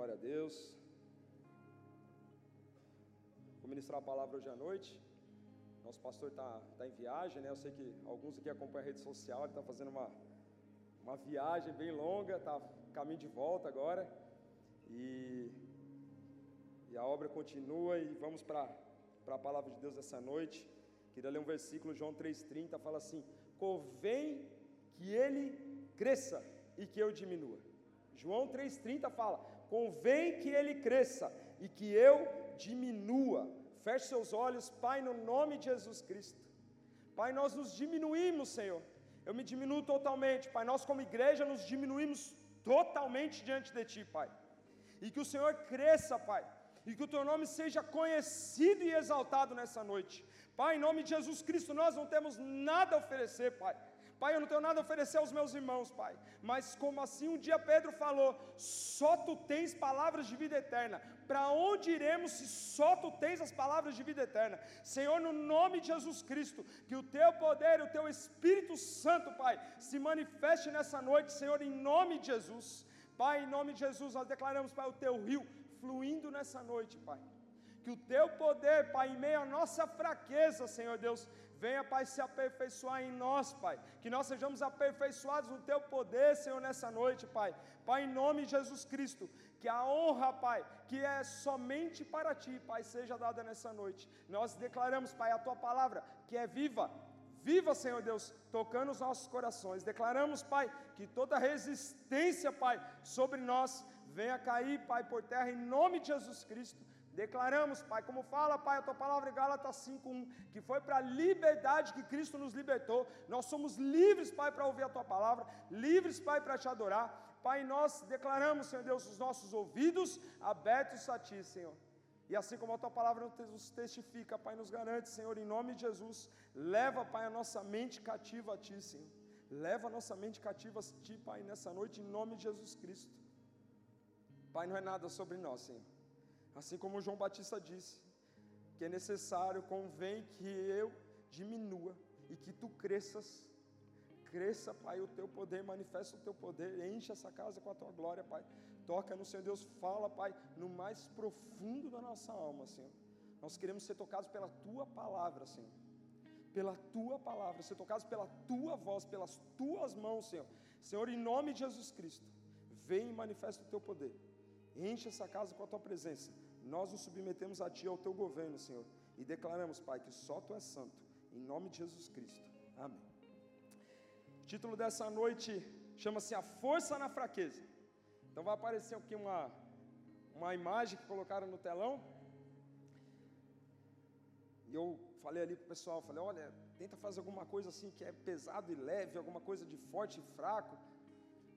Glória a Deus. Vou ministrar a palavra hoje à noite. Nosso pastor está tá em viagem, né? Eu sei que alguns aqui acompanham a rede social, ele está fazendo uma, uma viagem bem longa, está caminho de volta agora. E, e a obra continua e vamos para a palavra de Deus essa noite. Queria ler um versículo, João 3,30, fala assim: Convém que ele cresça e que eu diminua. João 3,30 fala: convém que ele cresça e que eu diminua. Feche seus olhos, Pai, no nome de Jesus Cristo. Pai, nós nos diminuímos, Senhor. Eu me diminuo totalmente, Pai. Nós, como igreja, nos diminuímos totalmente diante de Ti, Pai. E que o Senhor cresça, Pai. E que o Teu nome seja conhecido e exaltado nessa noite. Pai, em nome de Jesus Cristo, nós não temos nada a oferecer, Pai. Pai, eu não tenho nada a oferecer aos meus irmãos, Pai. Mas como assim um dia Pedro falou: só tu tens palavras de vida eterna. Para onde iremos se só tu tens as palavras de vida eterna? Senhor, no nome de Jesus Cristo, que o teu poder, o teu Espírito Santo, Pai, se manifeste nessa noite, Senhor, em nome de Jesus. Pai, em nome de Jesus, nós declaramos, Pai, o teu rio fluindo nessa noite, Pai. Que o teu poder, Pai, em meio à nossa fraqueza, Senhor Deus, Venha, Pai, se aperfeiçoar em nós, Pai. Que nós sejamos aperfeiçoados no Teu poder, Senhor, nessa noite, Pai. Pai, em nome de Jesus Cristo, que a honra, Pai, que é somente para Ti, Pai, seja dada nessa noite. Nós declaramos, Pai, a Tua palavra, que é viva. Viva, Senhor Deus, tocando os nossos corações. Declaramos, Pai, que toda resistência, Pai, sobre nós venha cair, Pai, por terra, em nome de Jesus Cristo. Declaramos, Pai, como fala, Pai, a tua palavra em Gálatas 5:1, que foi para a liberdade que Cristo nos libertou. Nós somos livres, Pai, para ouvir a tua palavra, livres, Pai, para te adorar. Pai, nós declaramos, Senhor Deus, os nossos ouvidos abertos a ti, Senhor. E assim como a tua palavra nos testifica, Pai, nos garante, Senhor, em nome de Jesus, leva, Pai, a nossa mente cativa a ti, Senhor. Leva a nossa mente cativa a ti, Pai, nessa noite, em nome de Jesus Cristo. Pai, não é nada sobre nós, Senhor. Assim como João Batista disse, que é necessário, convém que eu diminua e que tu cresças. Cresça, Pai, o teu poder, manifesta o teu poder, enche essa casa com a tua glória, Pai. Toca no Senhor Deus, fala, Pai, no mais profundo da nossa alma, Senhor. Nós queremos ser tocados pela tua palavra, Senhor. Pela tua palavra, ser tocados pela tua voz, pelas tuas mãos, Senhor. Senhor, em nome de Jesus Cristo, vem e manifesta o teu poder. Enche essa casa com a tua presença. Nós nos submetemos a Ti, ao Teu governo, Senhor, e declaramos, Pai, que só Tu és santo, em nome de Jesus Cristo. Amém. O título dessa noite chama-se A Força na Fraqueza. Então vai aparecer aqui uma, uma imagem que colocaram no telão. E eu falei ali para o pessoal, falei, olha, tenta fazer alguma coisa assim que é pesado e leve, alguma coisa de forte e fraco.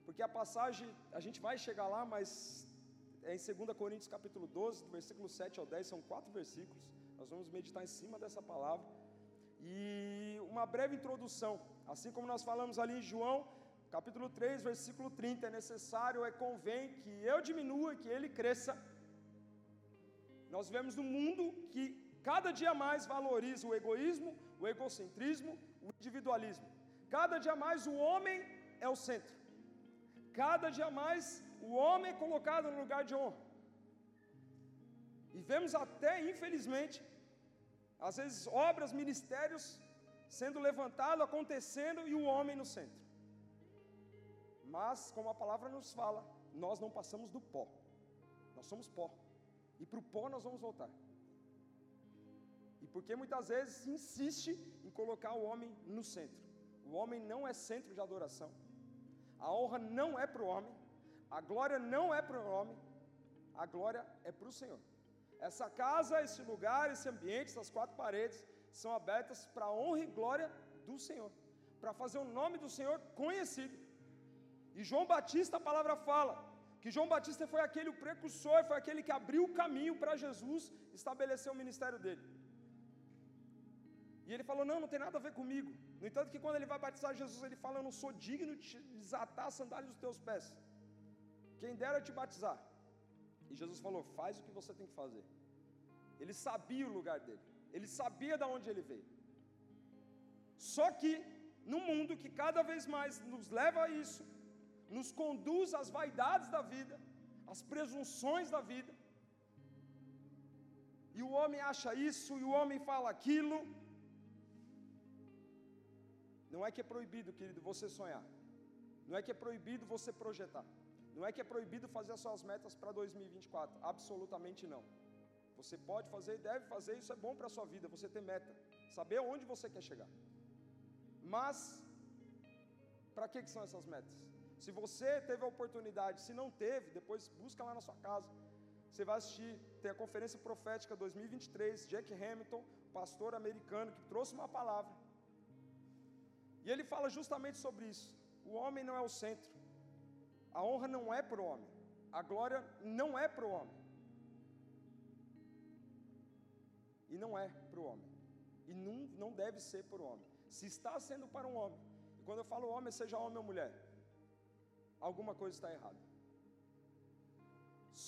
Porque a passagem, a gente vai chegar lá, mas é em 2 Coríntios capítulo 12, do versículo 7 ao 10, são quatro versículos. Nós vamos meditar em cima dessa palavra. E uma breve introdução, assim como nós falamos ali em João, capítulo 3, versículo 30, é necessário, é convém que eu diminua, que ele cresça. Nós vemos um mundo que cada dia mais valoriza o egoísmo, o egocentrismo, o individualismo. Cada dia mais o homem é o centro. Cada dia mais o homem é colocado no lugar de honra. E vemos até, infelizmente, às vezes obras, ministérios sendo levantado, acontecendo e o homem no centro. Mas, como a palavra nos fala, nós não passamos do pó. Nós somos pó. E para o pó nós vamos voltar. E porque muitas vezes insiste em colocar o homem no centro. O homem não é centro de adoração. A honra não é para o homem. A glória não é para o homem, a glória é para o Senhor. Essa casa, esse lugar, esse ambiente, essas quatro paredes são abertas para a honra e glória do Senhor, para fazer o nome do Senhor conhecido. E João Batista, a palavra fala, que João Batista foi aquele o precursor, foi aquele que abriu o caminho para Jesus estabelecer o ministério dele. E ele falou: Não, não tem nada a ver comigo. No entanto, que quando ele vai batizar Jesus, ele fala: Eu não sou digno de desatar as sandálias dos teus pés. Quem dera te batizar. E Jesus falou: faz o que você tem que fazer. Ele sabia o lugar dele, ele sabia de onde ele veio. Só que, no mundo que cada vez mais nos leva a isso, nos conduz às vaidades da vida, as presunções da vida. E o homem acha isso, e o homem fala aquilo. Não é que é proibido, querido, você sonhar. Não é que é proibido você projetar. Não é que é proibido fazer as suas metas para 2024. Absolutamente não. Você pode fazer e deve fazer, isso é bom para a sua vida, você ter meta, saber onde você quer chegar. Mas, para que, que são essas metas? Se você teve a oportunidade, se não teve, depois busca lá na sua casa. Você vai assistir, tem a conferência profética 2023, Jack Hamilton, pastor americano, que trouxe uma palavra. E ele fala justamente sobre isso. O homem não é o centro. A honra não é para o homem. A glória não é para o homem. E não é para o homem. E não, não deve ser para o homem. Se está sendo para um homem, e quando eu falo homem, seja homem ou mulher, alguma coisa está errada.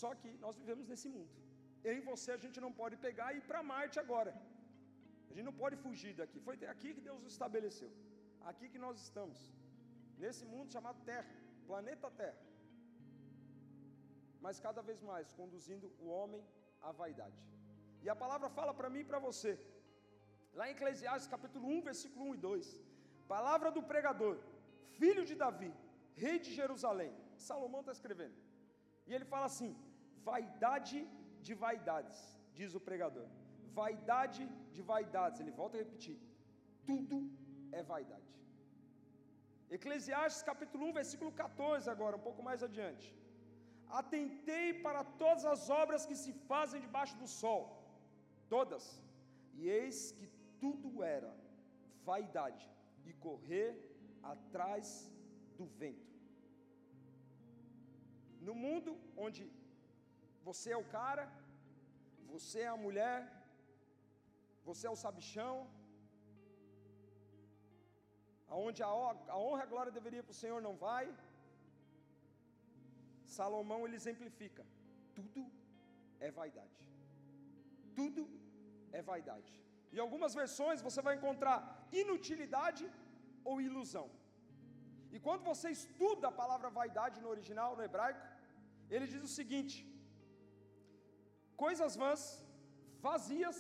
Só que nós vivemos nesse mundo. Eu e você a gente não pode pegar e ir para Marte agora. A gente não pode fugir daqui. Foi aqui que Deus estabeleceu. Aqui que nós estamos. Nesse mundo chamado Terra, planeta Terra. Mas cada vez mais conduzindo o homem à vaidade. E a palavra fala para mim e para você. Lá em Eclesiastes capítulo 1, versículo 1 e 2. Palavra do pregador, filho de Davi, rei de Jerusalém. Salomão está escrevendo. E ele fala assim: vaidade de vaidades, diz o pregador. Vaidade de vaidades. Ele volta a repetir: tudo é vaidade. Eclesiastes capítulo 1, versículo 14, agora, um pouco mais adiante. Atentei para todas as obras que se fazem debaixo do sol, todas, e eis que tudo era vaidade e correr atrás do vento. No mundo onde você é o cara, você é a mulher, você é o sabichão, aonde a, honra e a glória deveria para o Senhor não vai. Salomão ele exemplifica: tudo é vaidade. Tudo é vaidade. Em algumas versões você vai encontrar inutilidade ou ilusão. E quando você estuda a palavra vaidade no original, no hebraico, ele diz o seguinte: coisas vãs, vazias,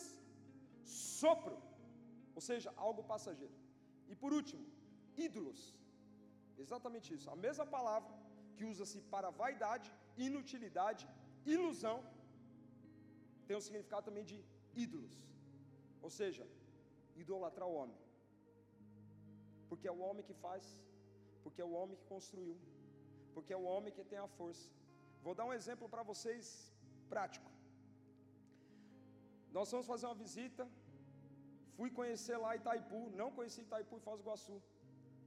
sopro, ou seja, algo passageiro. E por último, ídolos. Exatamente isso. A mesma palavra que usa-se para vaidade, inutilidade, ilusão, tem o um significado também de ídolos. Ou seja, idolatrar o homem. Porque é o homem que faz, porque é o homem que construiu, porque é o homem que tem a força. Vou dar um exemplo para vocês prático. Nós vamos fazer uma visita, fui conhecer lá Itaipu, não conheci Itaipu e Foz do Iguaçu.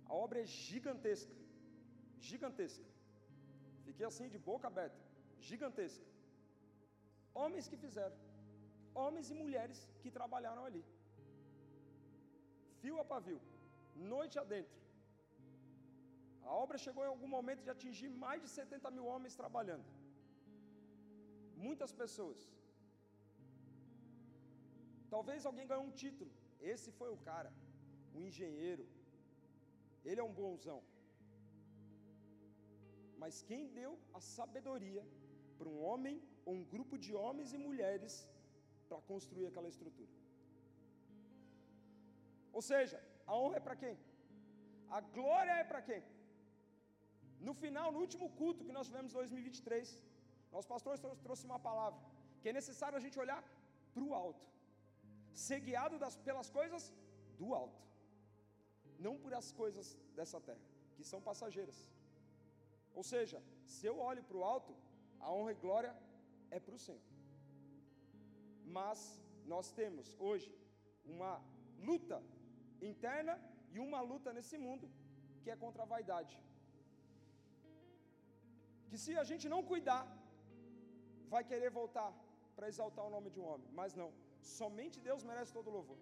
A obra é gigantesca, gigantesca. Fiquei assim de boca aberta, gigantesca. Homens que fizeram homens e mulheres que trabalharam ali. Fio a pavio, noite adentro. A obra chegou em algum momento de atingir mais de 70 mil homens trabalhando. Muitas pessoas. Talvez alguém ganhou um título. Esse foi o cara, o engenheiro. Ele é um bonzão. Mas quem deu a sabedoria para um homem ou um grupo de homens e mulheres para construir aquela estrutura. Ou seja, a honra é para quem? A glória é para quem? No final, no último culto que nós tivemos em 2023, nosso pastor trouxe uma palavra que é necessário a gente olhar para o alto, ser guiado das, pelas coisas do alto, não por as coisas dessa terra, que são passageiras. Ou seja, se eu olho para o alto, a honra e glória é para o Senhor. Mas nós temos hoje uma luta interna e uma luta nesse mundo que é contra a vaidade. Que se a gente não cuidar, vai querer voltar para exaltar o nome de um homem, mas não, somente Deus merece todo louvor.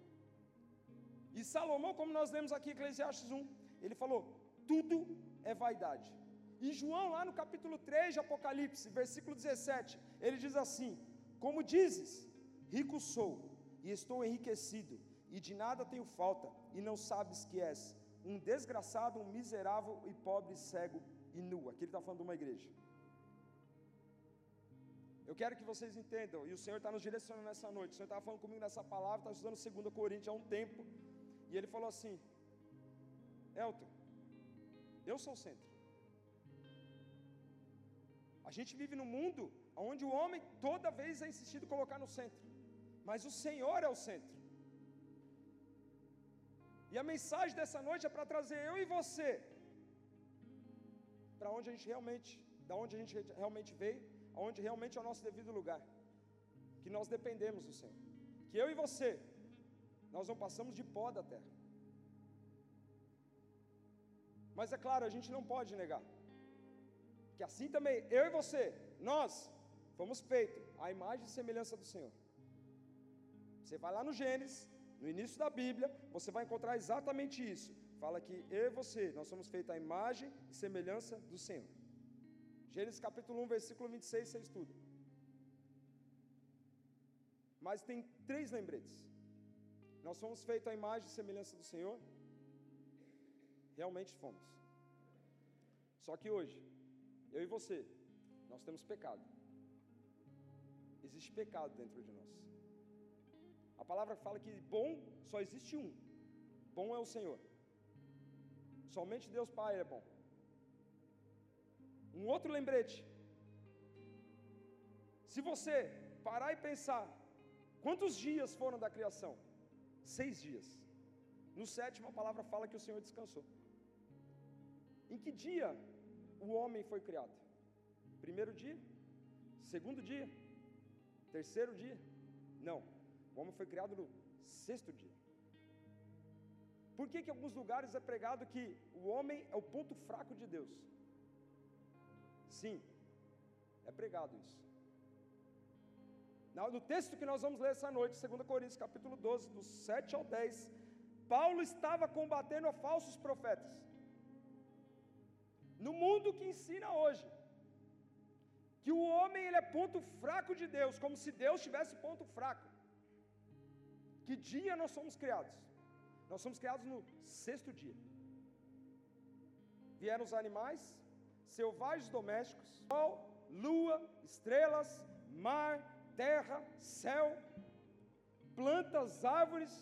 E Salomão, como nós lemos aqui em Eclesiastes 1, ele falou: tudo é vaidade. E João, lá no capítulo 3 de Apocalipse, versículo 17, ele diz assim: Como dizes, Rico sou, e estou enriquecido, e de nada tenho falta, e não sabes que és um desgraçado, um miserável e pobre, cego e nu. Aqui ele está falando de uma igreja. Eu quero que vocês entendam, e o Senhor está nos direcionando nessa noite. O Senhor estava falando comigo nessa palavra, está estudando 2 Coríntios há um tempo. E ele falou assim: Elton, eu sou o centro. A gente vive num mundo onde o homem toda vez é insistido colocar no centro, mas o Senhor é o centro. E a mensagem dessa noite é para trazer eu e você para onde a gente realmente, da onde a gente realmente veio, aonde realmente é o nosso devido lugar. Que nós dependemos do Senhor. Que eu e você, nós não passamos de pó da terra. Mas é claro, a gente não pode negar. Que assim também, eu e você, nós fomos feitos à imagem e semelhança do Senhor. Você vai lá no Gênesis, no início da Bíblia, você vai encontrar exatamente isso. Fala que eu e você, nós somos feitos à imagem e semelhança do Senhor. Gênesis capítulo 1, versículo 26, você estuda. Mas tem três lembretes. Nós fomos feitos à imagem e semelhança do Senhor. Realmente fomos. Só que hoje, eu e você, nós temos pecado. Existe pecado dentro de nós. A palavra fala que bom só existe um. Bom é o Senhor. Somente Deus Pai é bom. Um outro lembrete. Se você parar e pensar, quantos dias foram da criação? Seis dias. No sétimo, a palavra fala que o Senhor descansou. Em que dia o homem foi criado? Primeiro dia? Segundo dia? Terceiro dia? Não. O homem foi criado no sexto dia. Por que, que em alguns lugares é pregado que o homem é o ponto fraco de Deus? Sim, é pregado isso. No texto que nós vamos ler essa noite, 2 Coríntios capítulo 12, do 7 ao 10, Paulo estava combatendo a falsos profetas. No mundo que ensina hoje, que o homem ele é ponto fraco de Deus, como se Deus tivesse ponto fraco. Que dia nós somos criados? Nós somos criados no sexto dia. Vieram os animais, selvagens domésticos, sol, lua, estrelas, mar, terra, céu, plantas, árvores.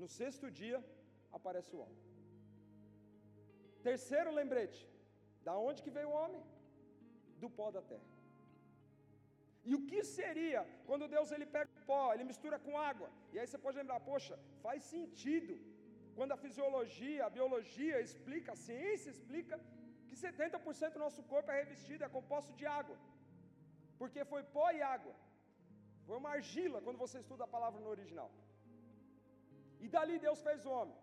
No sexto dia aparece o homem. Terceiro lembrete: da onde que veio o homem? Do pó da terra. E o que seria quando Deus ele pega o pó, ele mistura com água? E aí você pode lembrar, poxa, faz sentido. Quando a fisiologia, a biologia explica, a ciência explica que 70% do nosso corpo é revestido, é composto de água. Porque foi pó e água. Foi uma argila quando você estuda a palavra no original. E dali Deus fez o homem.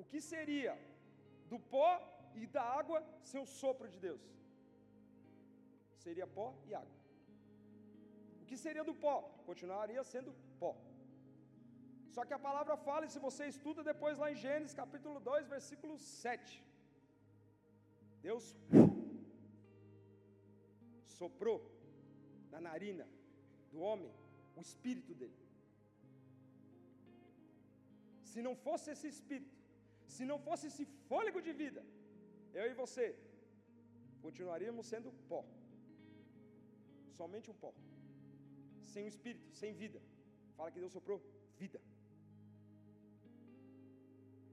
O que seria do pó e da água sem o sopro de Deus? Seria pó e água. O que seria do pó? Continuaria sendo pó. Só que a palavra fala, e se você estuda depois lá em Gênesis capítulo 2, versículo 7. Deus soprou na narina do homem o espírito dele. Se não fosse esse espírito, se não fosse esse fôlego de vida, eu e você continuaríamos sendo pó. Somente um pó. Sem o espírito, sem vida. Fala que Deus soprou vida.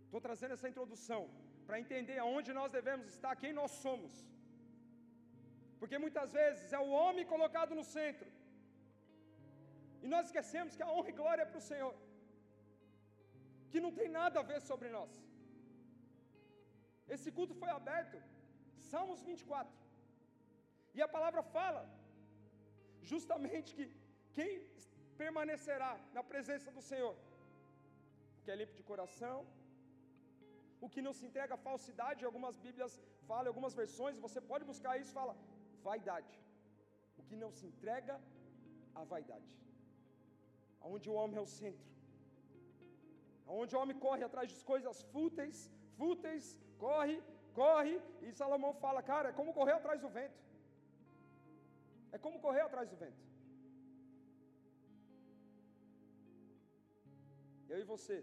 Estou trazendo essa introdução para entender aonde nós devemos estar, quem nós somos. Porque muitas vezes é o homem colocado no centro. E nós esquecemos que a honra e glória é para o Senhor. Que não tem nada a ver sobre nós. Esse culto foi aberto, Salmos 24. E a palavra fala justamente que quem permanecerá na presença do Senhor, o que é limpo de coração, o que não se entrega à falsidade, algumas Bíblias falam, algumas versões, você pode buscar isso, fala vaidade. O que não se entrega à vaidade. Aonde o homem é o centro. Aonde o homem corre atrás de coisas fúteis, fúteis, corre, corre, e Salomão fala, cara, é como correr atrás do vento. É como correr atrás do vento. Eu e você,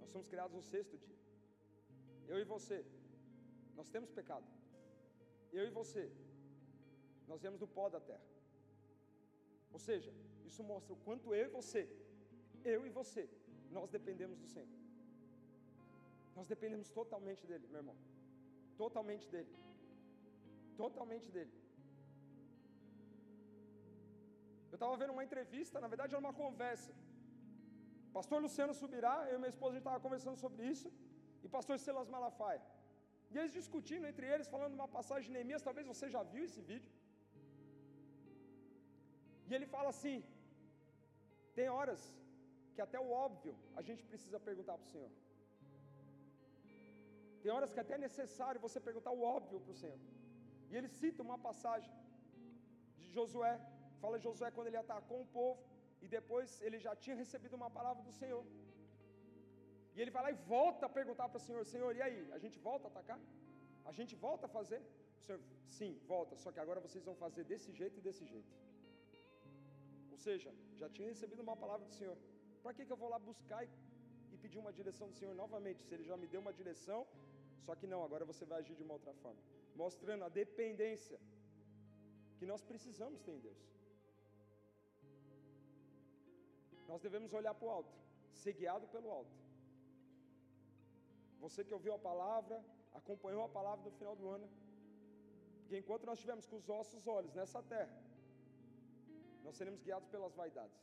nós somos criados no sexto dia. Eu e você, nós temos pecado. Eu e você, nós viemos do pó da terra. Ou seja, isso mostra o quanto eu e você, eu e você, nós dependemos do Senhor. Nós dependemos totalmente dele, meu irmão. Totalmente dele. Totalmente dele. Eu estava vendo uma entrevista, na verdade era uma conversa. Pastor Luciano Subirá, eu e minha esposa, a gente estava conversando sobre isso, e pastor Silas Malafaia. E eles discutindo entre eles, falando uma passagem de Neemias, talvez você já viu esse vídeo. E ele fala assim: tem horas que até o óbvio a gente precisa perguntar para o Senhor. Tem horas que até é necessário você perguntar o óbvio para o Senhor. E ele cita uma passagem de Josué, fala Josué quando ele atacou um povo, e depois ele já tinha recebido uma palavra do Senhor. E ele vai lá e volta a perguntar para o Senhor: Senhor, e aí? A gente volta a atacar? A gente volta a fazer? O Senhor, sim, volta, só que agora vocês vão fazer desse jeito e desse jeito. Ou seja, já tinha recebido uma palavra do Senhor. Para que, que eu vou lá buscar e, e pedir uma direção do Senhor novamente? Se Ele já me deu uma direção, só que não, agora você vai agir de uma outra forma. Mostrando a dependência que nós precisamos ter em Deus. Nós devemos olhar para o alto, ser guiado pelo alto. Você que ouviu a palavra, acompanhou a palavra no final do ano, porque enquanto nós estivermos com os nossos olhos nessa terra, nós seremos guiados pelas vaidades.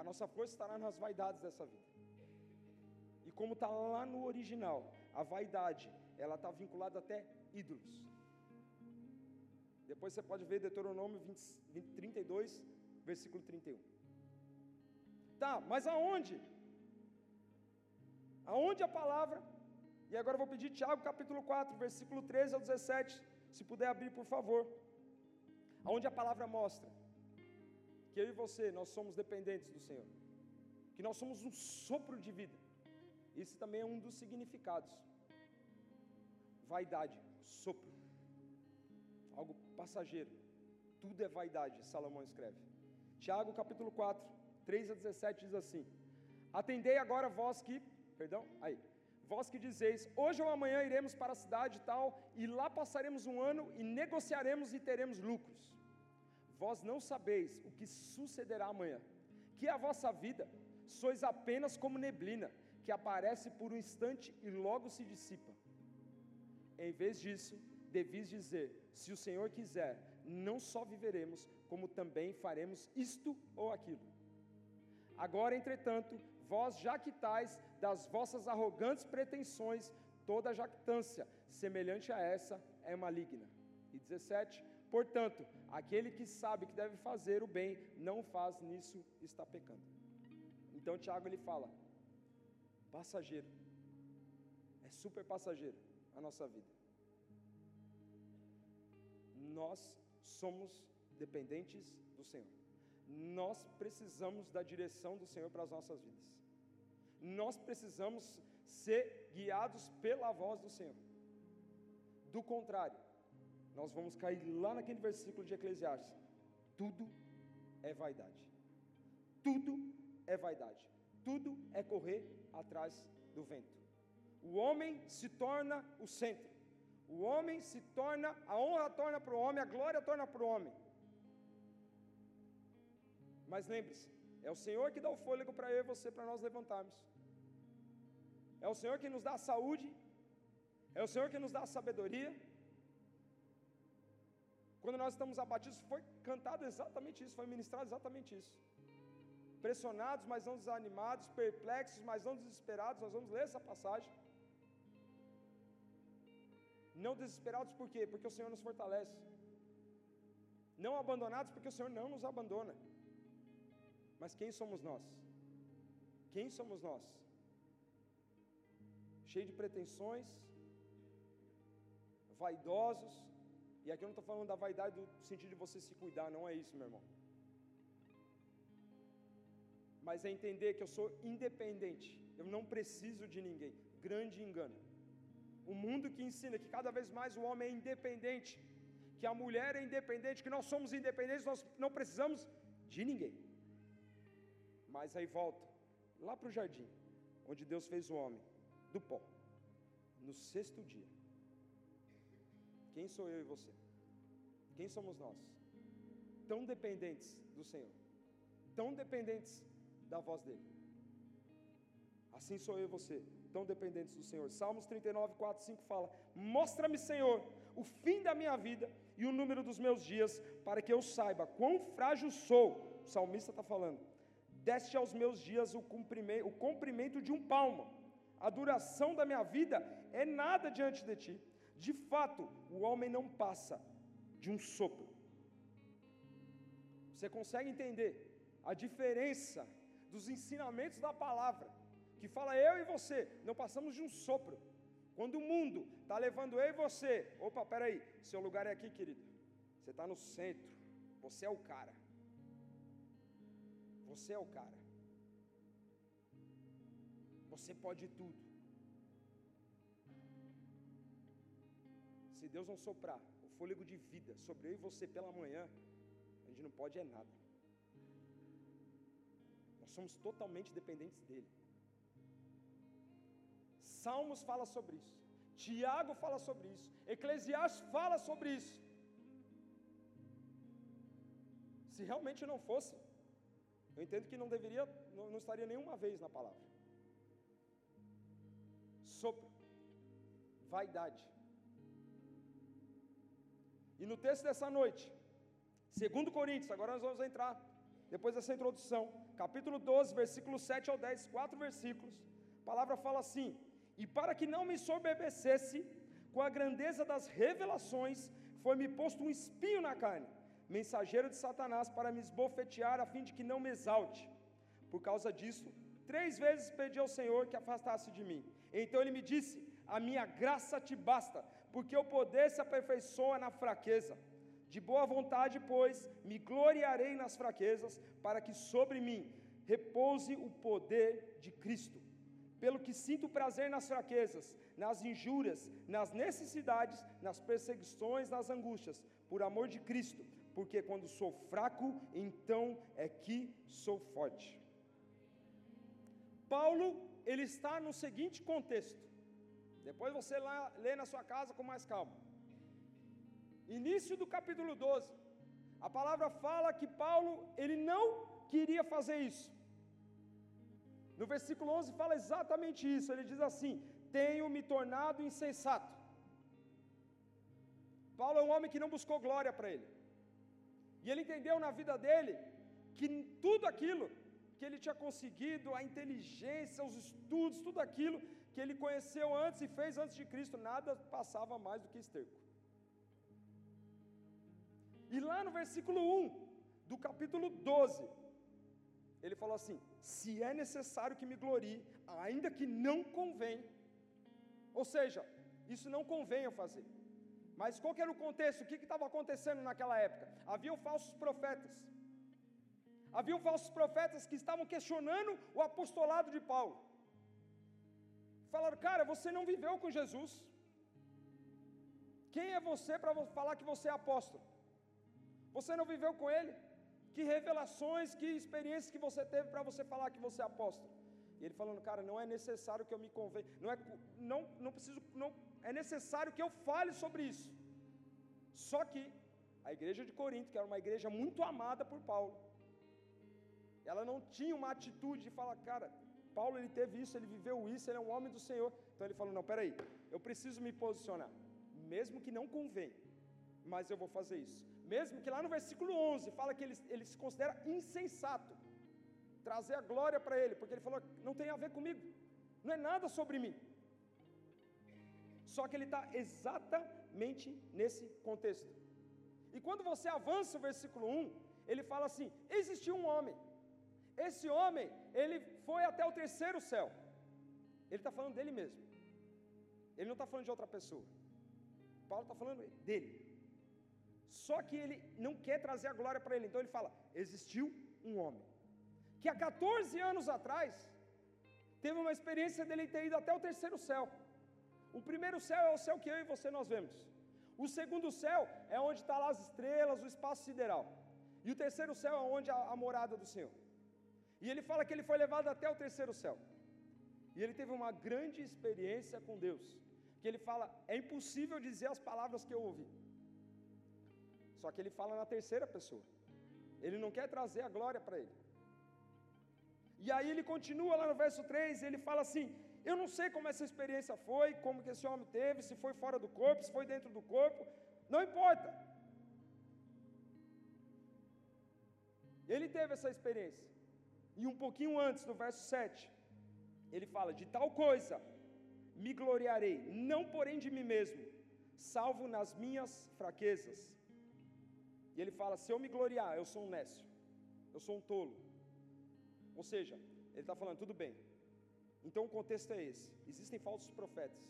A nossa força estará nas vaidades dessa vida. E como está lá no original, a vaidade, ela está vinculada até ídolos. Depois você pode ver Deuteronômio 20, 20, 32, versículo 31. Tá, mas aonde? Aonde a palavra? E agora eu vou pedir Tiago capítulo 4, versículo 13 ao 17, se puder abrir, por favor. Aonde a palavra mostra que eu e você, nós somos dependentes do Senhor. Que nós somos um sopro de vida. Esse também é um dos significados. Vaidade, sopro. Algo passageiro. Tudo é vaidade, Salomão escreve. Tiago capítulo 4, 3 a 17 diz assim: Atendei agora vós que, perdão, aí, vós que dizeis, hoje ou amanhã iremos para a cidade tal, e lá passaremos um ano e negociaremos e teremos lucros. Vós não sabeis o que sucederá amanhã, que a vossa vida sois apenas como neblina, que aparece por um instante e logo se dissipa. Em vez disso, devis dizer: se o Senhor quiser, não só viveremos, como também faremos isto ou aquilo. Agora, entretanto, vós já quitais das vossas arrogantes pretensões toda jactância, semelhante a essa, é maligna. E 17: Portanto, aquele que sabe que deve fazer o bem, não faz nisso, está pecando. Então, Tiago ele fala: passageiro, é super passageiro a nossa vida. Nós somos dependentes do Senhor. Nós precisamos da direção do Senhor para as nossas vidas. Nós precisamos ser guiados pela voz do Senhor. Do contrário, nós vamos cair lá naquele versículo de Eclesiastes: tudo é vaidade. Tudo é vaidade. Tudo é correr atrás do vento. O homem se torna o centro. O homem se torna, a honra torna para o homem, a glória torna para o homem. Mas lembre-se, é o Senhor que dá o fôlego para eu e você, para nós levantarmos. É o Senhor que nos dá a saúde, é o Senhor que nos dá a sabedoria. Quando nós estamos abatidos, foi cantado exatamente isso, foi ministrado exatamente isso pressionados, mas não desanimados, perplexos, mas não desesperados. Nós vamos ler essa passagem. Não desesperados por quê? Porque o Senhor nos fortalece. Não abandonados porque o Senhor não nos abandona. Mas quem somos nós? Quem somos nós? Cheio de pretensões, vaidosos, e aqui eu não estou falando da vaidade do sentido de você se cuidar, não é isso, meu irmão mas é entender que eu sou independente, eu não preciso de ninguém. Grande engano. O mundo que ensina que cada vez mais o homem é independente, que a mulher é independente, que nós somos independentes, nós não precisamos de ninguém. Mas aí volta lá para o jardim, onde Deus fez o homem do pó, no sexto dia. Quem sou eu e você? Quem somos nós? tão dependentes do Senhor, tão dependentes da voz dele. Assim sou eu e você, tão dependentes do Senhor. Salmos 39, 4, 5 fala: Mostra-me, Senhor, o fim da minha vida e o número dos meus dias, para que eu saiba quão frágil sou. O salmista está falando. Deste aos meus dias o o comprimento de um palmo. A duração da minha vida é nada diante de ti. De fato, o homem não passa de um sopro. Você consegue entender a diferença dos ensinamentos da palavra, que fala eu e você, não passamos de um sopro. Quando o mundo está levando eu e você, opa, peraí, seu lugar é aqui, querido. Você está no centro, você é o cara. Você é o cara. Você pode tudo. Se Deus não soprar o fôlego de vida sobre eu e você pela manhã, a gente não pode é nada. Nós somos totalmente dependentes dele. Salmos fala sobre isso. Tiago fala sobre isso. Eclesiastes fala sobre isso. Se realmente não fosse, eu entendo que não deveria, não, não estaria nenhuma vez na palavra. Sopro, vaidade. E no texto dessa noite, segundo Coríntios, agora nós vamos entrar, depois dessa introdução, capítulo 12, versículo 7 ao 10, quatro versículos, a palavra fala assim, e para que não me soberbecesse com a grandeza das revelações, foi-me posto um espinho na carne, mensageiro de Satanás para me esbofetear a fim de que não me exalte. Por causa disso, três vezes pedi ao Senhor que afastasse de mim. Então ele me disse: A minha graça te basta, porque o poder se aperfeiçoa na fraqueza. De boa vontade, pois, me gloriarei nas fraquezas, para que sobre mim repouse o poder de Cristo. Pelo que sinto prazer nas fraquezas, nas injúrias, nas necessidades, nas perseguições, nas angústias, por amor de Cristo porque quando sou fraco, então é que sou forte. Paulo, ele está no seguinte contexto. Depois você lá, lê na sua casa com mais calma. Início do capítulo 12. A palavra fala que Paulo, ele não queria fazer isso. No versículo 11 fala exatamente isso. Ele diz assim: Tenho me tornado insensato. Paulo é um homem que não buscou glória para ele. E ele entendeu na vida dele que tudo aquilo que ele tinha conseguido, a inteligência, os estudos, tudo aquilo que ele conheceu antes e fez antes de Cristo, nada passava mais do que esterco. E lá no versículo 1 do capítulo 12, ele falou assim: Se é necessário que me glorie, ainda que não convém, ou seja, isso não convém eu fazer. Mas qual era o contexto? O que estava acontecendo naquela época? Havia falsos profetas. Havia falsos profetas que estavam questionando o apostolado de Paulo. Falaram, cara, você não viveu com Jesus. Quem é você para falar que você é apóstolo? Você não viveu com ele? Que revelações, que experiências que você teve para você falar que você é apóstolo? E ele falando, cara, não é necessário que eu me convença, não é, não, não preciso, não é necessário que eu fale sobre isso. Só que a igreja de Corinto, que era uma igreja muito amada por Paulo, ela não tinha uma atitude de falar, cara, Paulo ele teve isso, ele viveu isso, ele é um homem do Senhor. Então ele falou: não, peraí, eu preciso me posicionar, mesmo que não convém, mas eu vou fazer isso. Mesmo que lá no versículo 11 fala que ele, ele se considera insensato, trazer a glória para ele, porque ele falou: não tem a ver comigo, não é nada sobre mim. Só que ele está exatamente nesse contexto. E quando você avança o versículo 1, ele fala assim: existiu um homem. Esse homem, ele foi até o terceiro céu. Ele está falando dele mesmo. Ele não está falando de outra pessoa. Paulo está falando dele. Só que ele não quer trazer a glória para ele. Então ele fala: existiu um homem. Que há 14 anos atrás, teve uma experiência dele ter ido até o terceiro céu. O primeiro céu é o céu que eu e você nós vemos. O segundo céu é onde estão tá lá as estrelas, o espaço sideral. E o terceiro céu é onde a, a morada do Senhor. E ele fala que ele foi levado até o terceiro céu. E ele teve uma grande experiência com Deus. Que ele fala: é impossível dizer as palavras que eu ouvi. Só que ele fala na terceira pessoa. Ele não quer trazer a glória para ele. E aí ele continua lá no verso 3, ele fala assim: Eu não sei como essa experiência foi, como que esse homem teve, se foi fora do corpo, se foi dentro do corpo, não importa. Ele teve essa experiência. E um pouquinho antes, no verso 7, ele fala: De tal coisa me gloriarei, não porém de mim mesmo, salvo nas minhas fraquezas. E ele fala: Se eu me gloriar, eu sou um nécio, eu sou um tolo. Ou seja, ele está falando: tudo bem. Então o contexto é esse: existem falsos profetas.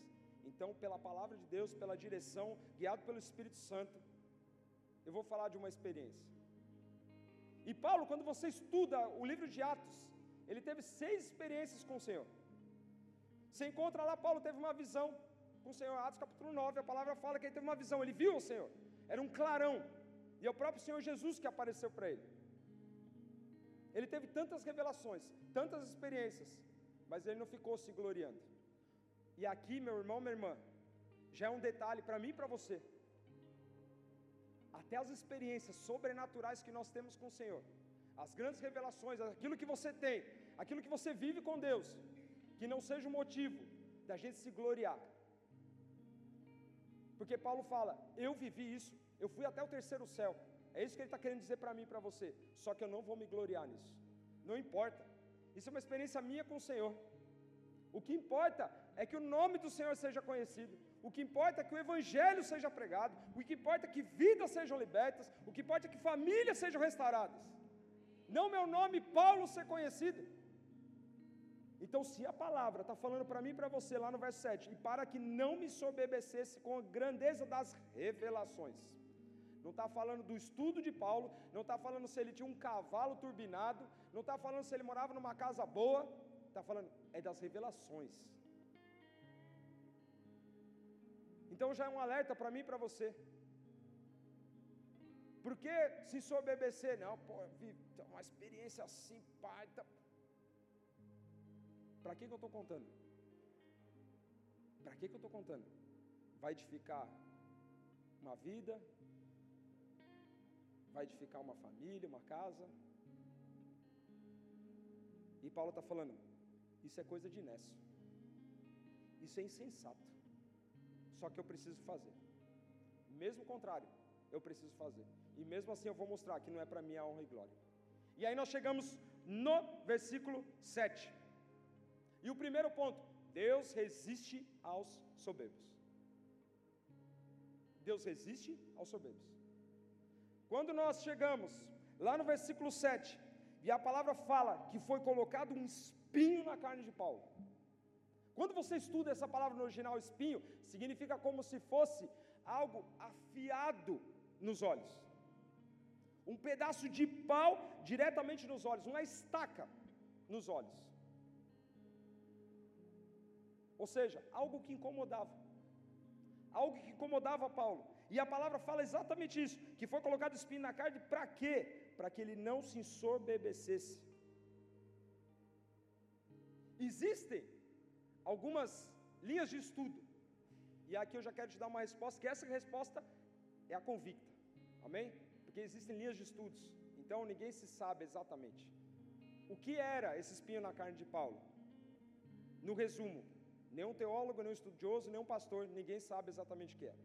Então, pela palavra de Deus, pela direção, guiado pelo Espírito Santo, eu vou falar de uma experiência. E Paulo, quando você estuda o livro de Atos, ele teve seis experiências com o Senhor. Você encontra lá, Paulo teve uma visão com o Senhor, Atos capítulo 9, a palavra fala que ele teve uma visão, ele viu o Senhor, era um clarão, e é o próprio Senhor Jesus que apareceu para ele. Ele teve tantas revelações, tantas experiências, mas ele não ficou se gloriando. E aqui, meu irmão, minha irmã, já é um detalhe para mim e para você. Até as experiências sobrenaturais que nós temos com o Senhor, as grandes revelações, aquilo que você tem, aquilo que você vive com Deus, que não seja o motivo da gente se gloriar. Porque Paulo fala: Eu vivi isso, eu fui até o terceiro céu. É isso que ele está querendo dizer para mim e para você. Só que eu não vou me gloriar nisso. Não importa. Isso é uma experiência minha com o Senhor. O que importa é que o nome do Senhor seja conhecido. O que importa é que o Evangelho seja pregado. O que importa é que vidas sejam libertas. O que importa é que famílias sejam restauradas. Não meu nome, Paulo, ser conhecido. Então, se a palavra está falando para mim e para você lá no verso 7, e para que não me sobebecesse com a grandeza das revelações. Não está falando do estudo de Paulo, não está falando se ele tinha um cavalo turbinado, não está falando se ele morava numa casa boa, está falando é das revelações. Então já é um alerta para mim e para você. Porque se sobebecer, não, pô, vi uma experiência assim, pai, tá... Para que, que eu estou contando? Para que, que eu estou contando? Vai edificar uma vida? Vai edificar uma família, uma casa? Paulo está falando: isso é coisa de nécio. Isso é insensato. Só que eu preciso fazer. Mesmo contrário, eu preciso fazer. E mesmo assim eu vou mostrar que não é para minha honra e glória. E aí nós chegamos no versículo 7. E o primeiro ponto: Deus resiste aos soberbos. Deus resiste aos soberbos. Quando nós chegamos lá no versículo 7, e a palavra fala que foi colocado um espinho na carne de Paulo. Quando você estuda essa palavra no original, espinho, significa como se fosse algo afiado nos olhos. Um pedaço de pau diretamente nos olhos, uma estaca nos olhos. Ou seja, algo que incomodava. Algo que incomodava Paulo. E a palavra fala exatamente isso: que foi colocado espinho na carne, para quê? Para que ele não se ensoberbecesse. Existem algumas linhas de estudo, e aqui eu já quero te dar uma resposta, que essa resposta é a convicta, amém? Porque existem linhas de estudos, então ninguém se sabe exatamente. O que era esse espinho na carne de Paulo? No resumo, Nenhum teólogo, nenhum estudioso, nenhum pastor, ninguém sabe exatamente o que é.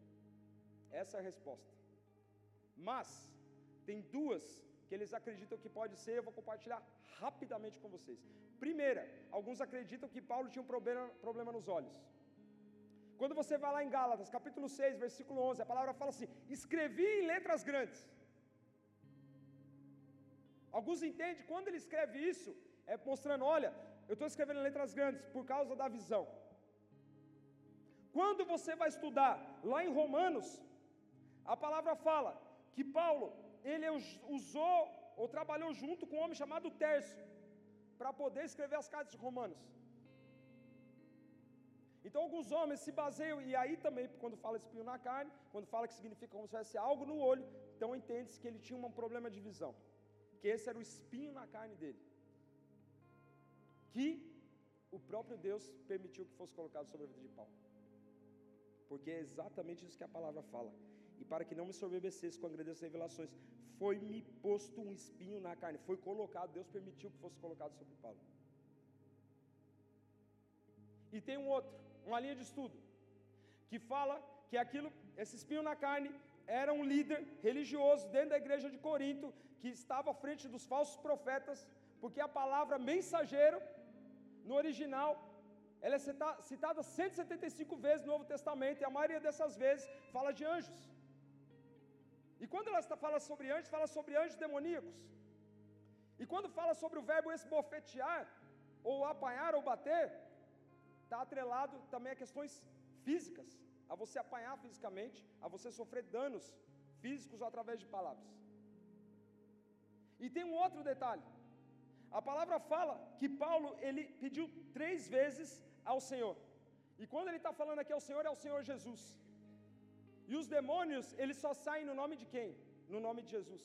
Essa é a resposta. Mas, tem duas que eles acreditam que pode ser, eu vou compartilhar rapidamente com vocês. Primeira, alguns acreditam que Paulo tinha um problema, problema nos olhos. Quando você vai lá em Gálatas, capítulo 6, versículo 11, a palavra fala assim: escrevi em letras grandes. Alguns entendem, quando ele escreve isso, é mostrando: olha, eu estou escrevendo em letras grandes por causa da visão. Quando você vai estudar lá em Romanos, a palavra fala que Paulo, ele usou ou trabalhou junto com um homem chamado Tércio, para poder escrever as cartas de Romanos. Então alguns homens se baseiam, e aí também, quando fala espinho na carne, quando fala que significa como se tivesse algo no olho, então entende-se que ele tinha um problema de visão. Que esse era o espinho na carne dele. Que o próprio Deus permitiu que fosse colocado sobre a vida de Paulo porque é exatamente isso que a palavra fala. E para que não me soberbecesse com a grande revelações, foi-me posto um espinho na carne. Foi colocado, Deus permitiu que fosse colocado sobre Paulo. E tem um outro, uma linha de estudo, que fala que aquilo, esse espinho na carne, era um líder religioso dentro da igreja de Corinto, que estava à frente dos falsos profetas, porque a palavra mensageiro, no original, ela é citada 175 vezes no Novo Testamento, e a maioria dessas vezes fala de anjos. E quando ela fala sobre anjos, fala sobre anjos demoníacos. E quando fala sobre o verbo esbofetear, ou apanhar ou bater, está atrelado também a questões físicas, a você apanhar fisicamente, a você sofrer danos físicos através de palavras. E tem um outro detalhe. A palavra fala que Paulo ele pediu três vezes ao Senhor. E quando ele está falando aqui ao Senhor, é ao Senhor Jesus. E os demônios, eles só saem no nome de quem? No nome de Jesus.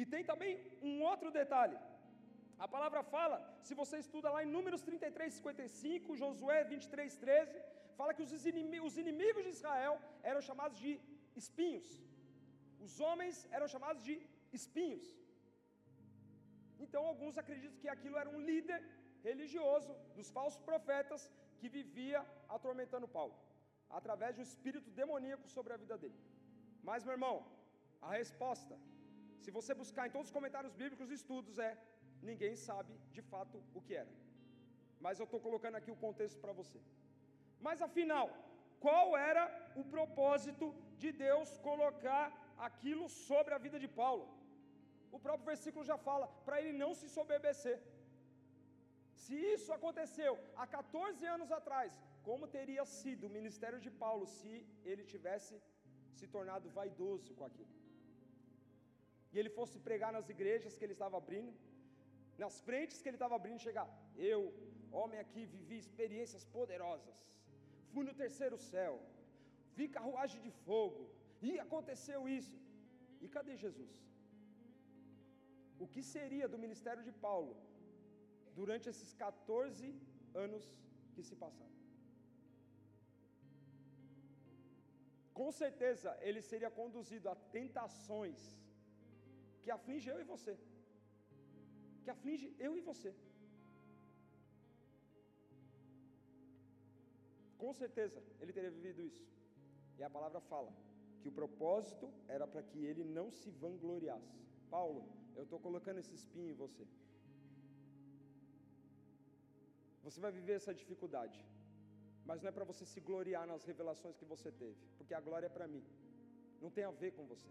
E tem também um outro detalhe. A palavra fala, se você estuda lá em Números 33, 55, Josué 23, 13, fala que os inimigos, os inimigos de Israel eram chamados de espinhos. Os homens eram chamados de espinhos. Então alguns acreditam que aquilo era um líder religioso dos falsos profetas que vivia atormentando Paulo, através de um espírito demoníaco sobre a vida dele. Mas, meu irmão, a resposta, se você buscar em todos os comentários bíblicos e estudos, é: ninguém sabe de fato o que era. Mas eu estou colocando aqui o contexto para você. Mas afinal, qual era o propósito de Deus colocar aquilo sobre a vida de Paulo? O próprio versículo já fala, para ele não se soberbecer. Se isso aconteceu há 14 anos atrás, como teria sido o ministério de Paulo se ele tivesse se tornado vaidoso com aquilo? E ele fosse pregar nas igrejas que ele estava abrindo, nas frentes que ele estava abrindo, chegar, eu, homem aqui, vivi experiências poderosas, fui no terceiro céu, vi carruagem de fogo, e aconteceu isso. E cadê Jesus? O que seria do ministério de Paulo durante esses 14 anos que se passaram? Com certeza ele seria conduzido a tentações que aflige eu e você. Que aflige eu e você. Com certeza ele teria vivido isso. E a palavra fala que o propósito era para que ele não se vangloriasse. Paulo, eu estou colocando esse espinho em você. Você vai viver essa dificuldade, mas não é para você se gloriar nas revelações que você teve, porque a glória é para mim, não tem a ver com você.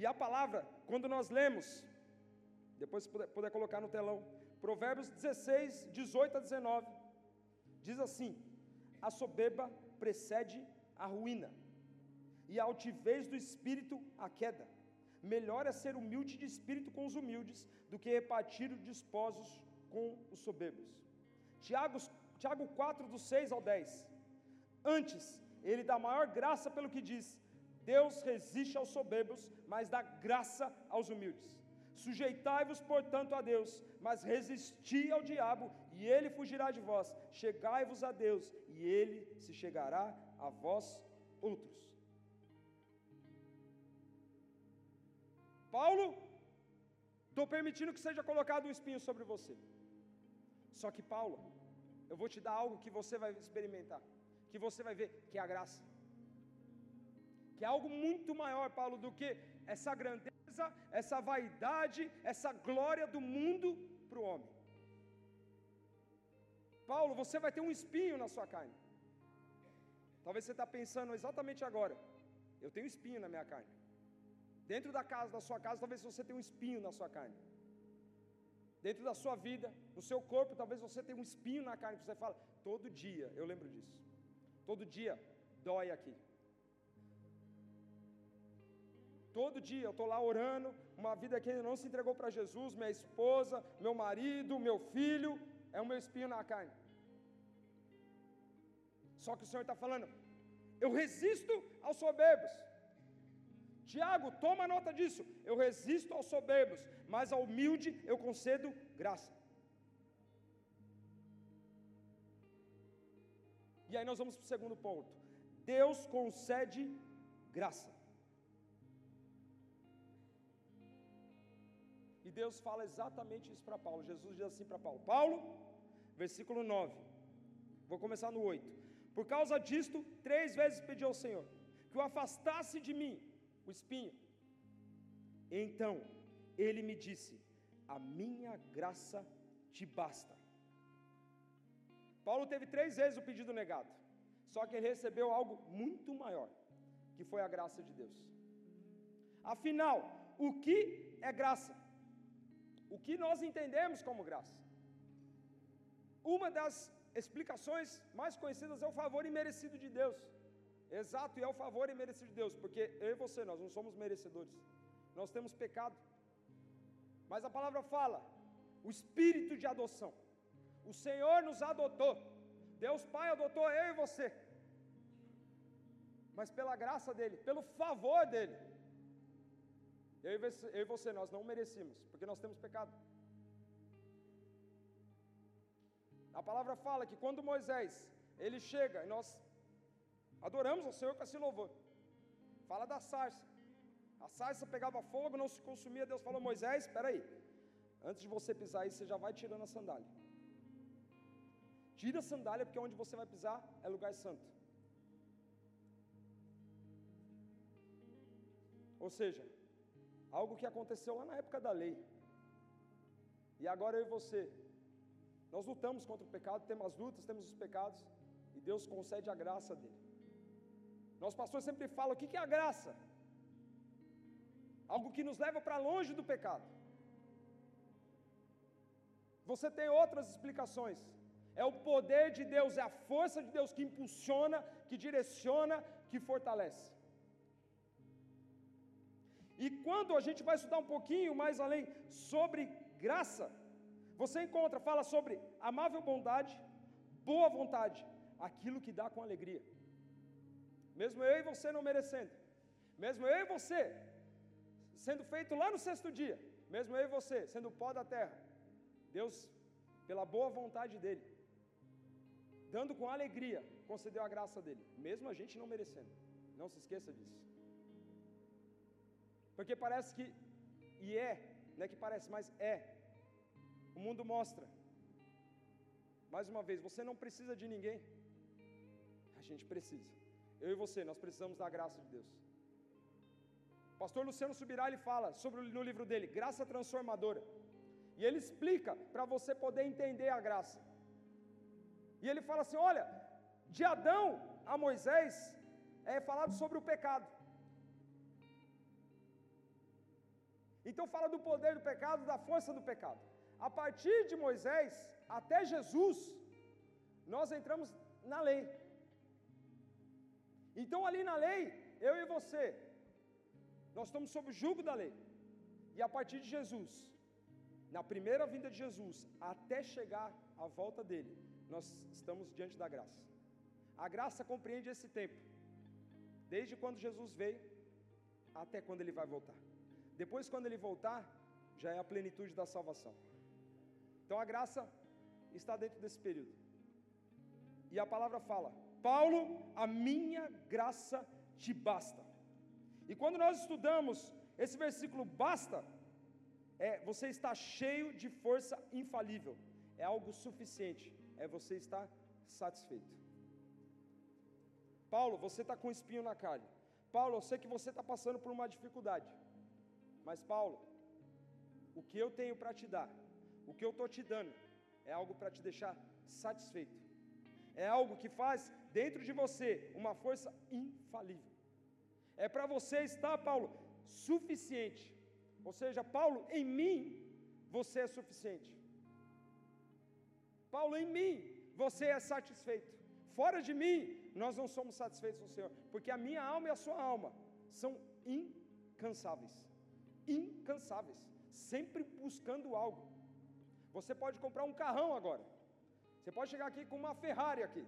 E a palavra, quando nós lemos, depois se puder, puder colocar no telão, Provérbios 16, 18 a 19, diz assim: A soberba precede a ruína, e a altivez do espírito a queda. Melhor é ser humilde de espírito com os humildes do que repartir os desposos com os soberbos. Tiago, Tiago 4, do 6 ao 10. Antes, ele dá maior graça pelo que diz: Deus resiste aos soberbos, mas dá graça aos humildes. Sujeitai-vos, portanto, a Deus, mas resisti ao diabo, e ele fugirá de vós. Chegai-vos a Deus, e ele se chegará a vós outros. Paulo, estou permitindo que seja colocado um espinho sobre você. Só que, Paulo, eu vou te dar algo que você vai experimentar, que você vai ver, que é a graça. Que é algo muito maior, Paulo, do que essa grandeza, essa vaidade, essa glória do mundo para o homem. Paulo, você vai ter um espinho na sua carne. Talvez você está pensando exatamente agora. Eu tenho espinho na minha carne. Dentro da casa, da sua casa, talvez você tenha um espinho na sua carne. Dentro da sua vida, no seu corpo, talvez você tenha um espinho na carne que você fala, todo dia, eu lembro disso. Todo dia dói aqui. Todo dia eu estou lá orando, uma vida que ainda não se entregou para Jesus, minha esposa, meu marido, meu filho, é o meu espinho na carne. Só que o Senhor está falando, eu resisto aos soberbos. Tiago, toma nota disso. Eu resisto aos soberbos, mas ao humilde eu concedo graça. E aí nós vamos para o segundo ponto. Deus concede graça. E Deus fala exatamente isso para Paulo. Jesus diz assim para Paulo: Paulo, versículo 9. Vou começar no 8. Por causa disto, três vezes pedi ao Senhor que o afastasse de mim, o espinho. Então ele me disse: A minha graça te basta. Paulo teve três vezes o pedido negado, só que ele recebeu algo muito maior, que foi a graça de Deus. Afinal, o que é graça? O que nós entendemos como graça? Uma das explicações mais conhecidas é o favor imerecido de Deus. Exato, e é o favor imerecido de Deus, porque eu e você, nós não somos merecedores, nós temos pecado. Mas a palavra fala, o espírito de adoção. O Senhor nos adotou, Deus Pai adotou eu e você, mas pela graça dEle, pelo favor dEle. Eu e você, nós não merecemos, porque nós temos pecado. A palavra fala que quando Moisés, ele chega e nós adoramos ao Senhor com esse louvor. Fala da sarça. A sarça pegava fogo, não se consumia. Deus falou: Moisés, espera aí. Antes de você pisar aí, você já vai tirando a sandália. Tira a sandália, porque onde você vai pisar é lugar santo. Ou seja, algo que aconteceu lá na época da lei. E agora eu e você, nós lutamos contra o pecado, temos as lutas, temos os pecados, e Deus concede a graça dele. Nosso pastor sempre fala: o que é a graça? Algo que nos leva para longe do pecado. Você tem outras explicações. É o poder de Deus, é a força de Deus que impulsiona, que direciona, que fortalece. E quando a gente vai estudar um pouquinho mais além sobre graça, você encontra, fala sobre amável bondade, boa vontade, aquilo que dá com alegria. Mesmo eu e você não merecendo, mesmo eu e você sendo feito lá no sexto dia, mesmo eu e você sendo pó da terra, Deus, pela boa vontade dEle, dando com alegria, concedeu a graça dEle, mesmo a gente não merecendo. Não se esqueça disso. Porque parece que, e é, não é que parece, mas é. O mundo mostra. Mais uma vez, você não precisa de ninguém. A gente precisa. Eu e você, nós precisamos da graça de Deus. Pastor Luciano Subirá, ele fala sobre no livro dele, graça transformadora. E ele explica para você poder entender a graça. E ele fala assim: olha, de Adão a Moisés é falado sobre o pecado. Então fala do poder do pecado, da força do pecado. A partir de Moisés até Jesus, nós entramos na lei. Então ali na lei, eu e você, nós estamos sob o jugo da lei. E a partir de Jesus, na primeira vinda de Jesus, até chegar à volta dele, nós estamos diante da graça. A graça compreende esse tempo, desde quando Jesus veio até quando ele vai voltar. Depois, quando ele voltar, já é a plenitude da salvação. Então a graça está dentro desse período. E a palavra fala: Paulo, a minha graça te basta. E quando nós estudamos esse versículo basta, é você está cheio de força infalível, é algo suficiente, é você estar satisfeito. Paulo, você está com espinho na carne. Paulo, eu sei que você está passando por uma dificuldade. Mas, Paulo, o que eu tenho para te dar, o que eu estou te dando, é algo para te deixar satisfeito. É algo que faz dentro de você uma força infalível. É para você estar, Paulo, suficiente. Ou seja, Paulo, em mim você é suficiente. Paulo, em mim você é satisfeito. Fora de mim, nós não somos satisfeitos Senhor, porque a minha alma e a sua alma são incansáveis incansáveis, sempre buscando algo. Você pode comprar um carrão agora. Você pode chegar aqui com uma Ferrari aqui.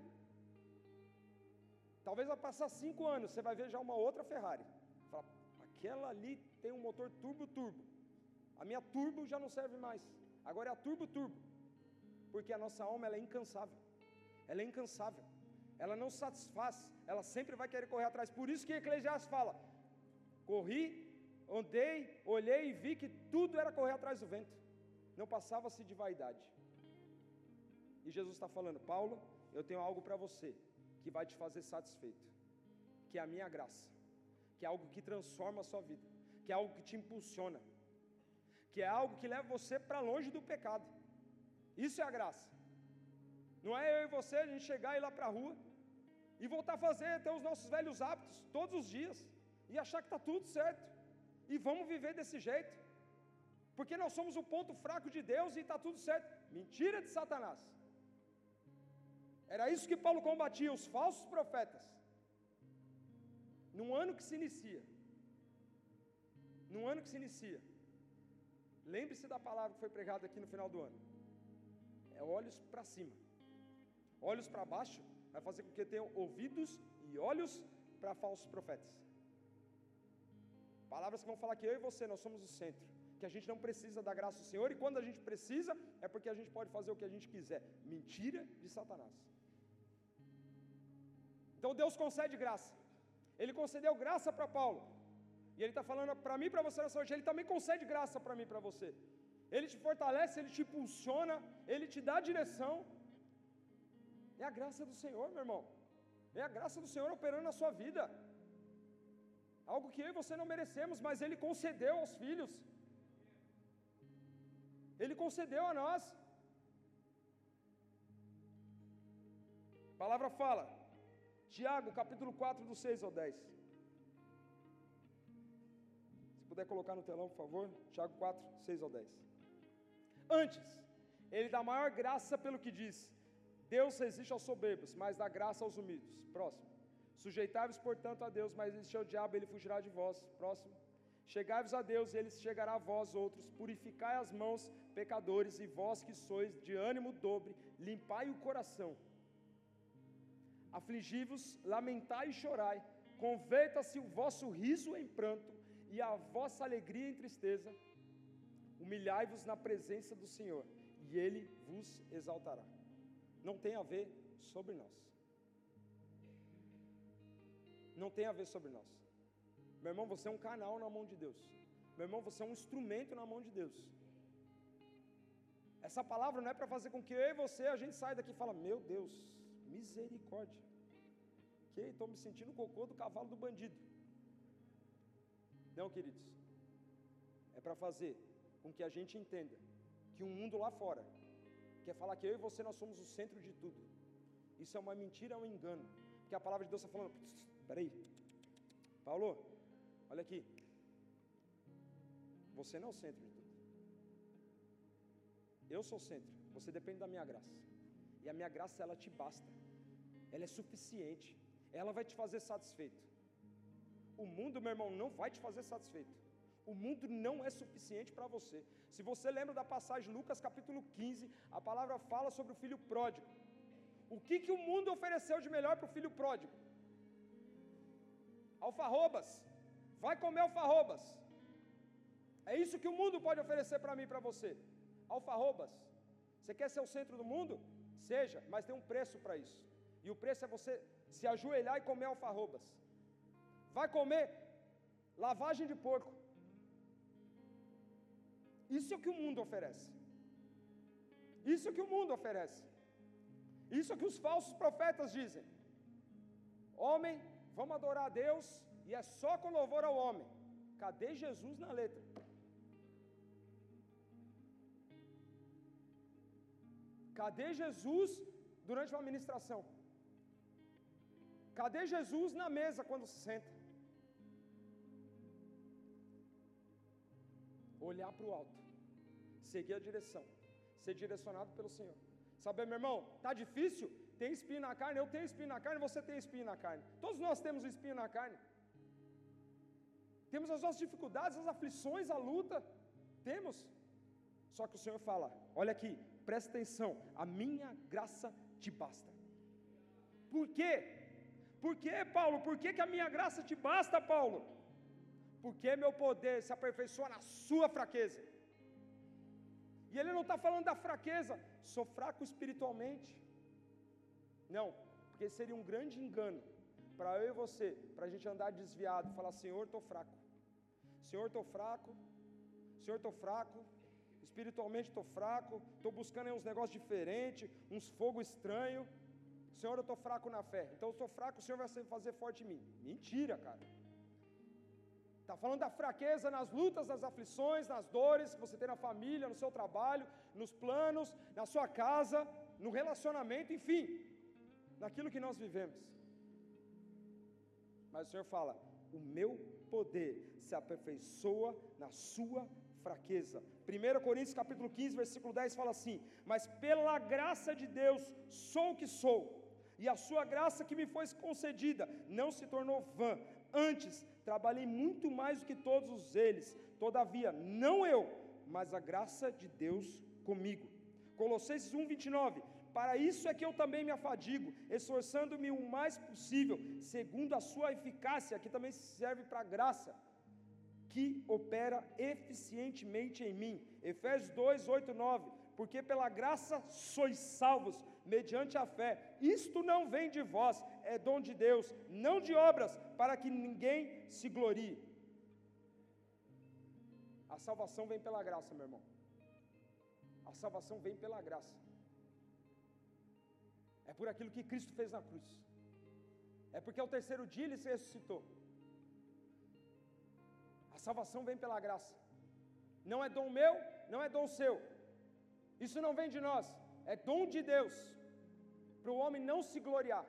Talvez vai passar cinco anos, você vai ver já uma outra Ferrari. Fala, aquela ali tem um motor turbo-turbo. A minha turbo já não serve mais. Agora é a turbo-turbo. Porque a nossa alma ela é incansável. Ela é incansável. ela não satisfaz, ela sempre vai querer correr atrás. Por isso que Eclesiastes fala: corri, andei, olhei e vi que tudo era correr atrás do vento, não passava-se de vaidade. E Jesus está falando: Paulo, eu tenho algo para você que vai te fazer satisfeito, que é a minha graça, que é algo que transforma a sua vida, que é algo que te impulsiona, que é algo que leva você para longe do pecado. Isso é a graça. Não é eu e você a gente chegar e ir lá para a rua e voltar a fazer até os nossos velhos hábitos todos os dias e achar que está tudo certo e vamos viver desse jeito, porque nós somos o ponto fraco de Deus e está tudo certo. Mentira de Satanás. Era isso que Paulo combatia, os falsos profetas. Num ano que se inicia, num ano que se inicia, lembre-se da palavra que foi pregada aqui no final do ano. É olhos para cima. Olhos para baixo vai fazer com que tenham ouvidos e olhos para falsos profetas. Palavras que vão falar que eu e você, nós somos o centro. Que a gente não precisa da graça do Senhor, e quando a gente precisa, é porque a gente pode fazer o que a gente quiser. Mentira de Satanás. Então Deus concede graça. Ele concedeu graça para Paulo. E Ele está falando para mim e para você nessa noite. Ele também concede graça para mim e para você. Ele te fortalece, Ele te impulsiona, Ele te dá direção. É a graça do Senhor, meu irmão. É a graça do Senhor operando na sua vida. Algo que eu e você não merecemos, mas Ele concedeu aos filhos. Ele concedeu a nós. A palavra fala, Tiago, capítulo 4, do 6 ao 10. Se puder colocar no telão, por favor. Tiago 4, 6 ao 10. Antes, ele dá maior graça pelo que diz: Deus resiste aos soberbos, mas dá graça aos humildes. Próximo. Sujeitai-vos, portanto, a Deus, mas resistir ao diabo, ele fugirá de vós. Próximo. Chegai-vos a Deus, ele chegará a vós outros. Purificai as mãos, pecadores, e vós que sois de ânimo dobre, limpai o coração. Afligi-vos, lamentai e chorai. Converta-se o vosso riso em pranto, e a vossa alegria em tristeza. Humilhai-vos na presença do Senhor, e ele vos exaltará. Não tem a ver sobre nós. Não tem a ver sobre nós. Meu irmão, você é um canal na mão de Deus. Meu irmão, você é um instrumento na mão de Deus. Essa palavra não é para fazer com que eu e você a gente saia daqui e fala: "Meu Deus, misericórdia". Que estou me sentindo cocô do cavalo do bandido. Não, queridos. É para fazer com que a gente entenda que o um mundo lá fora quer falar que eu e você nós somos o centro de tudo. Isso é uma mentira, é um engano. Porque a palavra de Deus está falando, peraí, Paulo, olha aqui. Você não é o centro de tudo. Eu sou o centro. Você depende da minha graça. E a minha graça, ela te basta. Ela é suficiente. Ela vai te fazer satisfeito. O mundo, meu irmão, não vai te fazer satisfeito. O mundo não é suficiente para você. Se você lembra da passagem Lucas capítulo 15, a palavra fala sobre o filho pródigo. O que, que o mundo ofereceu de melhor para o filho pródigo? Alfarrobas. Vai comer alfarrobas. É isso que o mundo pode oferecer para mim e para você. Alfarrobas. Você quer ser o centro do mundo? Seja, mas tem um preço para isso. E o preço é você se ajoelhar e comer alfarrobas. Vai comer lavagem de porco. Isso é o que o mundo oferece. Isso é o que o mundo oferece. Isso é o que os falsos profetas dizem. Homem, vamos adorar a Deus e é só com louvor ao homem. Cadê Jesus na letra? Cadê Jesus durante uma ministração? Cadê Jesus na mesa quando se senta? Olhar para o alto, seguir a direção, ser direcionado pelo Senhor. Saber, meu irmão, tá difícil? Tem espinho na carne, eu tenho espinho na carne, você tem espinho na carne. Todos nós temos espinho na carne. Temos as nossas dificuldades, as aflições, a luta. Temos. Só que o Senhor fala: olha aqui, presta atenção, a minha graça te basta. Por quê? Por quê, Paulo? Por que, que a minha graça te basta, Paulo? Porque meu poder se aperfeiçoa na sua fraqueza. E ele não está falando da fraqueza, sou fraco espiritualmente. Não, Porque seria um grande engano para eu e você, para a gente andar desviado, falar: Senhor, estou fraco. Senhor, estou fraco. Senhor, estou fraco. Espiritualmente estou fraco. Estou buscando uns negócios diferentes, uns fogo estranho. Senhor, eu estou fraco na fé. Então eu estou fraco, o Senhor vai fazer forte em mim. Mentira, cara. Está falando da fraqueza nas lutas, nas aflições, nas dores que você tem na família, no seu trabalho, nos planos, na sua casa, no relacionamento, enfim, naquilo que nós vivemos. Mas o Senhor fala: o meu poder se aperfeiçoa na sua fraqueza. 1 Coríntios capítulo 15, versículo 10 fala assim: Mas pela graça de Deus sou o que sou, e a sua graça que me foi concedida não se tornou vã. Antes, trabalhei muito mais do que todos eles, todavia, não eu, mas a graça de Deus comigo. Colossenses 1, 29. Para isso é que eu também me afadigo, esforçando-me o mais possível, segundo a sua eficácia, que também serve para graça, que opera eficientemente em mim. Efésios 2, 8, 9. Porque pela graça sois salvos, mediante a fé. Isto não vem de vós, é dom de Deus, não de obras, para que ninguém se glorie. A salvação vem pela graça, meu irmão. A salvação vem pela graça. É por aquilo que Cristo fez na cruz. É porque ao terceiro dia ele se ressuscitou. A salvação vem pela graça. Não é dom meu, não é dom seu. Isso não vem de nós, é dom de Deus. Para o homem não se gloriar.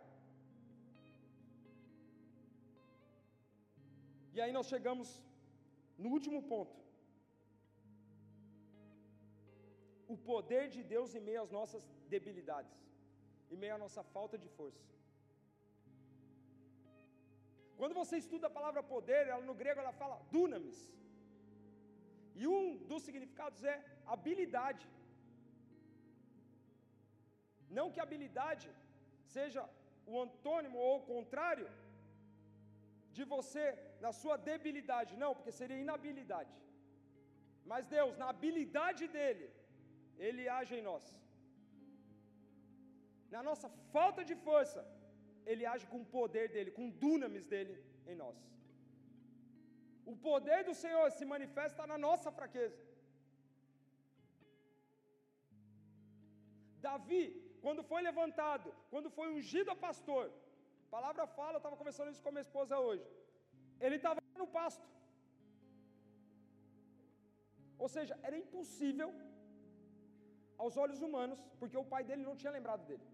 E aí nós chegamos no último ponto. O poder de Deus em meio às nossas debilidades, em meio à nossa falta de força. Quando você estuda a palavra poder, ela no grego ela fala dunamis. E um dos significados é habilidade. Não que habilidade seja o antônimo ou o contrário de você na sua debilidade, não, porque seria inabilidade. Mas Deus, na habilidade dele, ele age em nós. Na nossa falta de força, ele age com o poder dele, com o dunamis dele em nós. O poder do Senhor se manifesta na nossa fraqueza. Davi, quando foi levantado, quando foi ungido a pastor, a palavra fala, eu estava conversando isso com a minha esposa hoje. Ele estava no pasto. Ou seja, era impossível aos olhos humanos, porque o pai dele não tinha lembrado dele.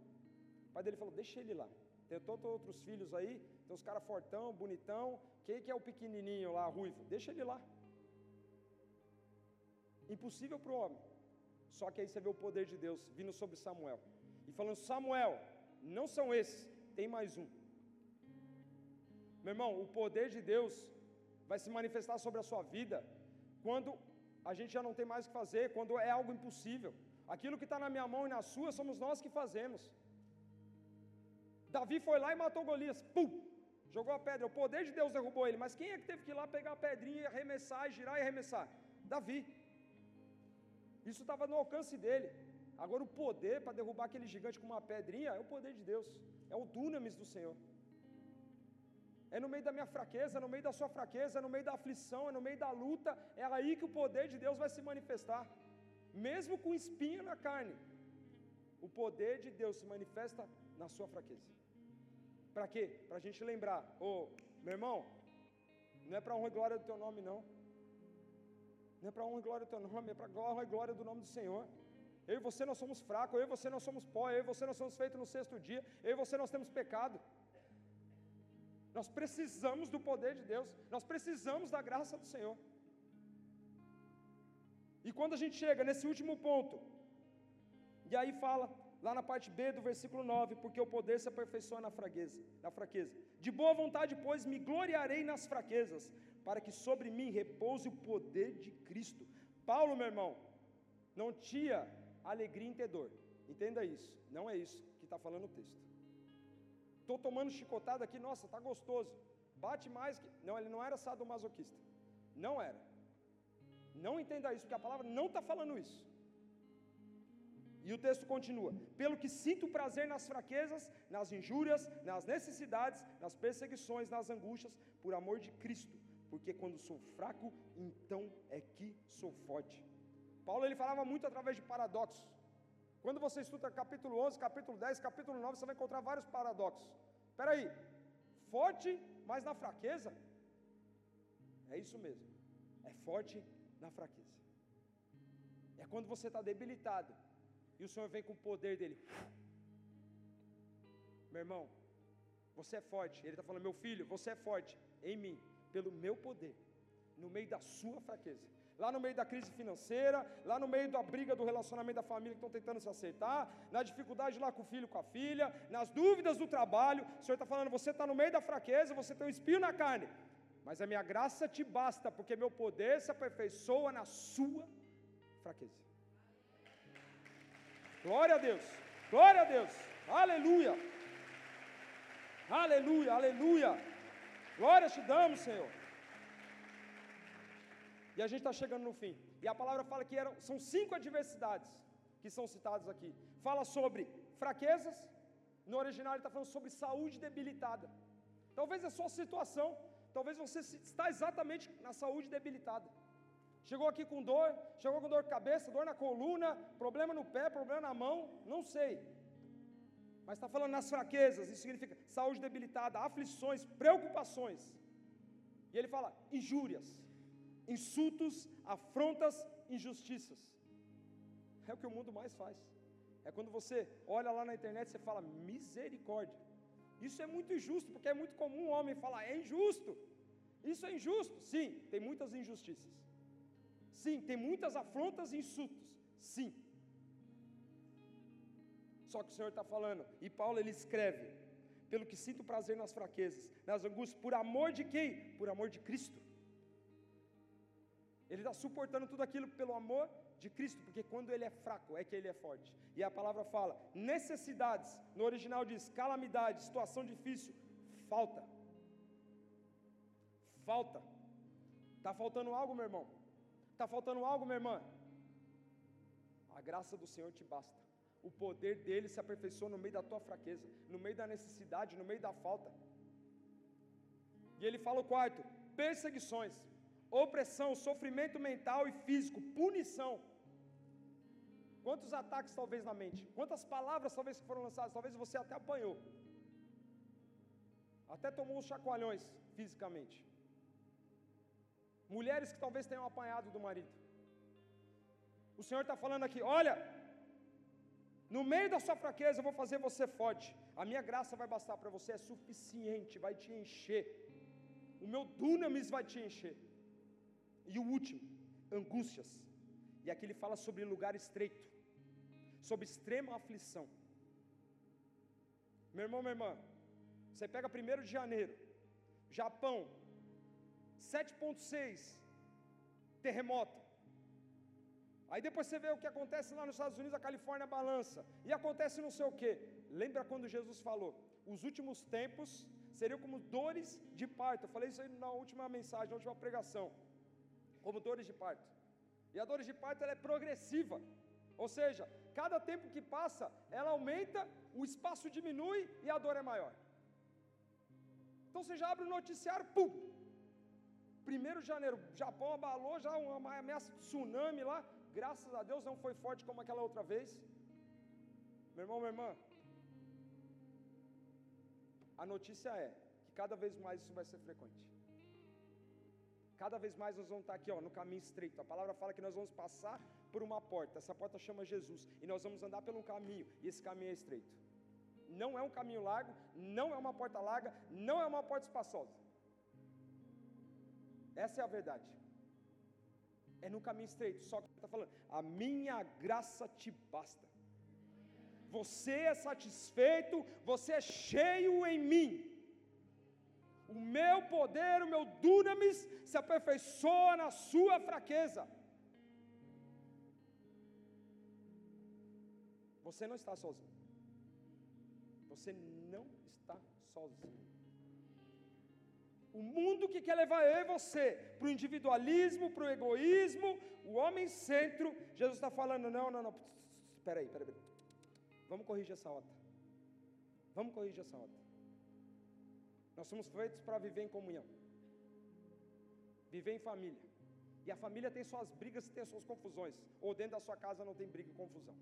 O pai dele falou: Deixa ele lá. Tem todos outros filhos aí, tem os caras fortão, bonitão. Quem que é o pequenininho lá, ruivo? Deixa ele lá. Impossível para o homem. Só que aí você vê o poder de Deus vindo sobre Samuel. E falando: Samuel, não são esses, tem mais um. Meu irmão, o poder de Deus vai se manifestar sobre a sua vida quando a gente já não tem mais o que fazer, quando é algo impossível. Aquilo que está na minha mão e na sua, somos nós que fazemos. Davi foi lá e matou Golias, pum, jogou a pedra. O poder de Deus derrubou ele, mas quem é que teve que ir lá pegar a pedrinha e arremessar, e girar e arremessar? Davi. Isso estava no alcance dele. Agora o poder para derrubar aquele gigante com uma pedrinha é o poder de Deus, é o dunamis do Senhor. É no meio da minha fraqueza, é no meio da sua fraqueza, é no meio da aflição, é no meio da luta, é aí que o poder de Deus vai se manifestar. Mesmo com espinho na carne, o poder de Deus se manifesta na sua fraqueza. Para quê? Para a gente lembrar, ô oh, meu irmão, não é para honra e glória do teu nome, não. Não é para honra e glória do teu nome, é para honra e glória do nome do Senhor. Eu e você nós somos fracos, eu e você nós somos pó, eu e você nós somos feitos no sexto dia, eu e você nós temos pecado. Nós precisamos do poder de Deus, nós precisamos da graça do Senhor. E quando a gente chega nesse último ponto, e aí fala, lá na parte B do versículo 9, porque o poder se aperfeiçoa na fraqueza, na fraqueza. De boa vontade, pois, me gloriarei nas fraquezas, para que sobre mim repouse o poder de Cristo. Paulo, meu irmão, não tinha alegria em ter dor. Entenda isso. Não é isso que está falando o texto. Estou tomando chicotada aqui, nossa, está gostoso. Bate mais que. Não, ele não era sadomasoquista. Não era. Não entenda isso, porque a palavra não está falando isso. E o texto continua: Pelo que sinto prazer nas fraquezas, nas injúrias, nas necessidades, nas perseguições, nas angústias, por amor de Cristo, porque quando sou fraco, então é que sou forte. Paulo ele falava muito através de paradoxos. Quando você estuda capítulo 11, capítulo 10, capítulo 9, você vai encontrar vários paradoxos. Espera aí, forte, mas na fraqueza? É isso mesmo, é forte na fraqueza. É quando você está debilitado e o Senhor vem com o poder dele. Meu irmão, você é forte. Ele está falando, meu filho, você é forte em mim, pelo meu poder, no meio da sua fraqueza. Lá no meio da crise financeira, lá no meio da briga do relacionamento da família que estão tentando se acertar, na dificuldade lá com o filho, com a filha, nas dúvidas do trabalho, o Senhor está falando, você está no meio da fraqueza, você tem um espinho na carne, mas a minha graça te basta, porque meu poder se aperfeiçoa na sua fraqueza. Glória a Deus, glória a Deus, aleluia, aleluia, aleluia, glória te damos, Senhor. E a gente está chegando no fim. E a palavra fala que eram, são cinco adversidades que são citadas aqui. Fala sobre fraquezas, no original ele está falando sobre saúde debilitada. Talvez a sua situação, talvez você está exatamente na saúde debilitada. Chegou aqui com dor, chegou com dor de cabeça, dor na coluna, problema no pé, problema na mão, não sei. Mas está falando nas fraquezas, isso significa saúde debilitada, aflições, preocupações. E ele fala injúrias, insultos, afrontas, injustiças. É o que o mundo mais faz. É quando você olha lá na internet e fala misericórdia. Isso é muito injusto, porque é muito comum um homem falar é injusto. Isso é injusto. Sim, tem muitas injustiças. Sim, tem muitas afrontas e insultos. Sim. Só que o Senhor está falando, e Paulo ele escreve, pelo que sinto prazer nas fraquezas, nas angústias, por amor de quem? Por amor de Cristo. Ele está suportando tudo aquilo pelo amor de Cristo, porque quando ele é fraco é que ele é forte. E a palavra fala: necessidades, no original diz calamidade, situação difícil, falta. Falta. Está faltando algo, meu irmão? Está faltando algo, minha irmã? A graça do Senhor te basta. O poder dele se aperfeiçoa no meio da tua fraqueza, no meio da necessidade, no meio da falta. E ele fala o quarto: perseguições opressão, sofrimento mental e físico, punição. Quantos ataques talvez na mente? Quantas palavras talvez foram lançadas? Talvez você até apanhou. Até tomou uns chacoalhões fisicamente. Mulheres que talvez tenham apanhado do marido. O Senhor está falando aqui: olha, no meio da sua fraqueza eu vou fazer você forte. A minha graça vai bastar para você, é suficiente, vai te encher. O meu dunamis vai te encher. E o último, angústias. E aqui ele fala sobre lugar estreito, sobre extrema aflição. Meu irmão, minha irmã, você pega 1 de janeiro, Japão, 7,6, terremoto. Aí depois você vê o que acontece lá nos Estados Unidos, a Califórnia balança. E acontece não sei o que. Lembra quando Jesus falou: os últimos tempos seriam como dores de parto. Eu falei isso aí na última mensagem, na última pregação como dores de parto. E a dores de parto ela é progressiva. Ou seja, cada tempo que passa, ela aumenta, o espaço diminui e a dor é maior. Então você já abre o noticiário, pum! 1 de janeiro, Japão abalou já uma ameaça de tsunami lá. Graças a Deus não foi forte como aquela outra vez. Meu irmão, minha irmã, a notícia é que cada vez mais isso vai ser frequente. Cada vez mais nós vamos estar aqui ó, no caminho estreito. A palavra fala que nós vamos passar por uma porta. Essa porta chama Jesus. E nós vamos andar pelo caminho. E esse caminho é estreito. Não é um caminho largo, não é uma porta larga, não é uma porta espaçosa. Essa é a verdade. É no caminho estreito. Só que está falando, a minha graça te basta. Você é satisfeito, você é cheio em mim. O meu poder, o meu dunamis se aperfeiçoa na sua fraqueza. Você não está sozinho. Você não está sozinho. O mundo que quer levar eu e você para o individualismo, para o egoísmo, o homem centro, Jesus está falando: não, não, não, peraí, peraí, peraí. Vamos corrigir essa rota. Vamos corrigir essa rota. Nós somos feitos para viver em comunhão, viver em família. E a família tem suas brigas e tem suas confusões. Ou dentro da sua casa não tem briga e confusão.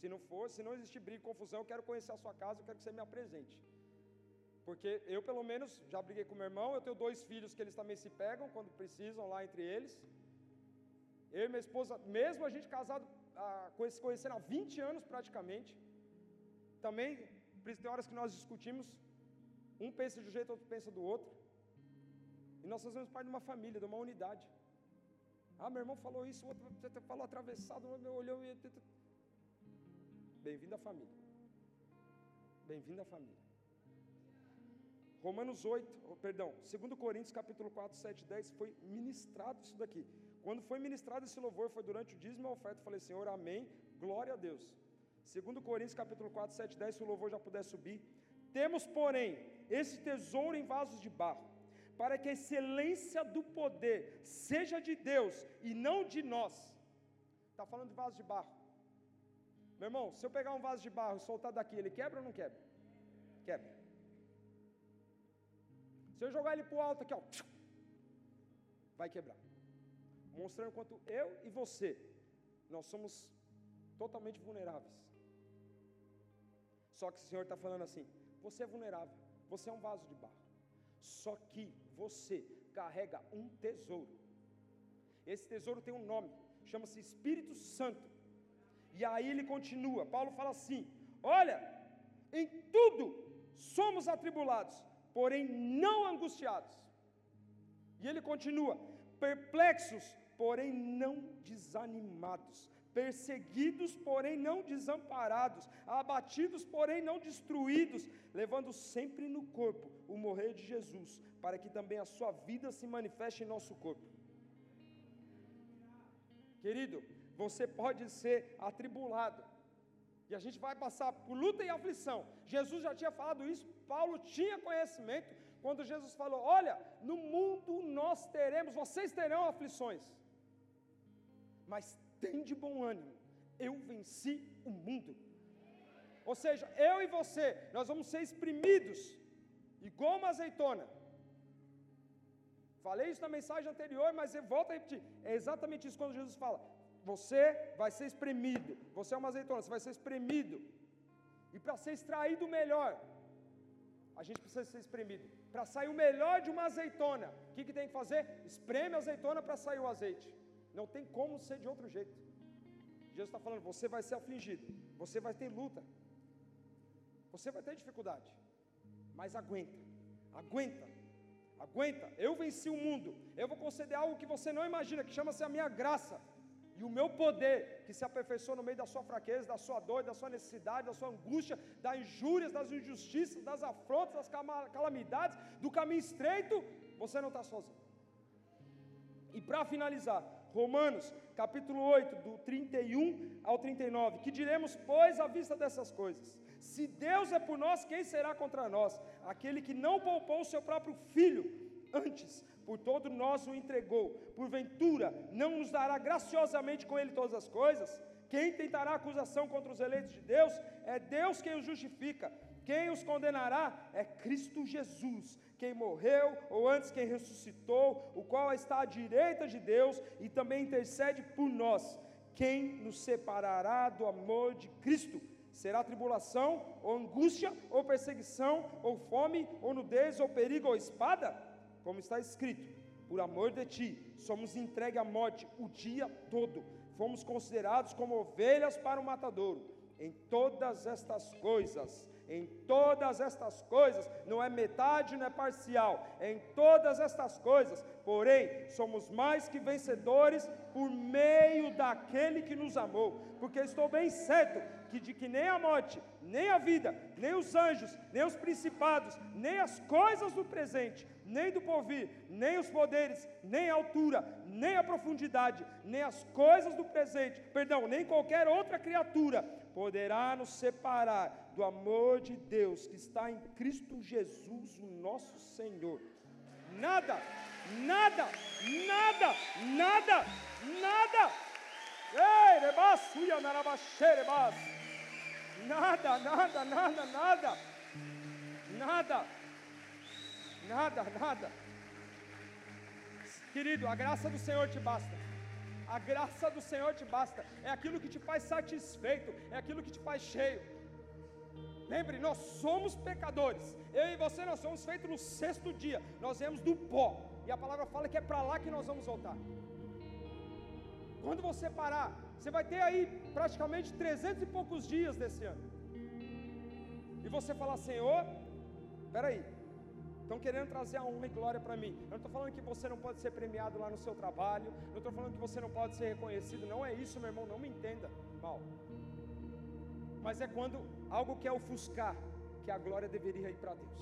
Se não for, se não existir briga e confusão, eu quero conhecer a sua casa, eu quero que você me apresente. Porque eu, pelo menos, já briguei com meu irmão, eu tenho dois filhos que eles também se pegam quando precisam lá entre eles. Eu e minha esposa, mesmo a gente casado, ah, conhecendo há 20 anos praticamente, também, tem horas que nós discutimos, um pensa de um jeito, outro pensa do outro. E nós fazemos parte de uma família, de uma unidade. Ah, meu irmão falou isso, o outro falou atravessado, meu olhou e. Bem-vindo à família. Bem-vindo à família. Romanos 8, oh, perdão, 2 Coríntios capítulo 4, 7 10, foi ministrado isso daqui. Quando foi ministrado esse louvor, foi durante o dízimo e a oferta, eu falei, Senhor, amém, glória a Deus. 2 Coríntios capítulo 4, 7 10, se o louvor já puder subir. Temos, porém, esse tesouro em vasos de barro, para que a excelência do poder seja de Deus e não de nós. Está falando de vaso de barro. Meu irmão, se eu pegar um vaso de barro e soltar daqui, ele quebra ou não quebra? Quebra. Se eu jogar ele para o alto aqui, ó, vai quebrar. Mostrando quanto eu e você, nós somos totalmente vulneráveis. Só que o Senhor está falando assim: você é vulnerável, você é um vaso de barro. Só que você carrega um tesouro. Esse tesouro tem um nome, chama-se Espírito Santo. E aí ele continua, Paulo fala assim: Olha, em tudo somos atribulados, porém não angustiados. E ele continua: perplexos, porém não desanimados, perseguidos, porém não desamparados, abatidos, porém não destruídos, levando sempre no corpo o morrer de Jesus, para que também a sua vida se manifeste em nosso corpo. Querido, você pode ser atribulado, e a gente vai passar por luta e aflição. Jesus já tinha falado isso, Paulo tinha conhecimento, quando Jesus falou: Olha, no mundo nós teremos, vocês terão aflições, mas tem de bom ânimo, eu venci o mundo. Ou seja, eu e você, nós vamos ser exprimidos, igual uma azeitona. Falei isso na mensagem anterior, mas eu volto a repetir. É exatamente isso quando Jesus fala: você vai ser espremido, você é uma azeitona, você vai ser espremido. E para ser extraído melhor, a gente precisa ser espremido. Para sair o melhor de uma azeitona, o que, que tem que fazer? Espreme a azeitona para sair o azeite. Não tem como ser de outro jeito. Jesus está falando: você vai ser afligido, você vai ter luta, você vai ter dificuldade, mas aguenta, aguenta, aguenta. Eu venci o mundo, eu vou conceder algo que você não imagina, que chama-se a minha graça. E o meu poder, que se aperfeiçoa no meio da sua fraqueza, da sua dor, da sua necessidade, da sua angústia, das injúrias, das injustiças, das afrontas, das calamidades, do caminho estreito, você não está sozinho. E para finalizar, Romanos, capítulo 8, do 31 ao 39. Que diremos, pois, à vista dessas coisas? Se Deus é por nós, quem será contra nós? Aquele que não poupou o seu próprio filho, antes, por todo nós o entregou. Porventura, não nos dará graciosamente com ele todas as coisas? Quem tentará acusação contra os eleitos de Deus? É Deus quem os justifica. Quem os condenará? É Cristo Jesus quem morreu, ou antes quem ressuscitou, o qual está à direita de Deus e também intercede por nós. Quem nos separará do amor de Cristo? Será tribulação, ou angústia, ou perseguição, ou fome, ou nudez, ou perigo, ou espada? Como está escrito: Por amor de ti, somos entregues à morte o dia todo, fomos considerados como ovelhas para o matadouro. Em todas estas coisas, em todas estas coisas, não é metade, não é parcial, em todas estas coisas, porém, somos mais que vencedores por meio daquele que nos amou, porque estou bem certo que de que nem a morte, nem a vida, nem os anjos, nem os principados, nem as coisas do presente, nem do porvir, nem os poderes, nem a altura, nem a profundidade, nem as coisas do presente, perdão, nem qualquer outra criatura poderá nos separar do amor de Deus que está em Cristo Jesus, o nosso Senhor. Nada, nada, nada, nada, nada. Nada, nada, nada, nada. Nada. Nada, nada. Querido, a graça do Senhor te basta. A graça do Senhor te basta. É aquilo que te faz satisfeito, é aquilo que te faz cheio. Lembre, nós somos pecadores. Eu e você nós somos feitos no sexto dia. Nós viemos do pó. E a palavra fala que é para lá que nós vamos voltar. Quando você parar, você vai ter aí praticamente 300 e poucos dias desse ano. E você falar, Senhor, peraí, estão querendo trazer a honra e glória para mim. Eu não estou falando que você não pode ser premiado lá no seu trabalho, não estou falando que você não pode ser reconhecido, não é isso, meu irmão, não me entenda mal. Mas é quando algo quer ofuscar que a glória deveria ir para Deus.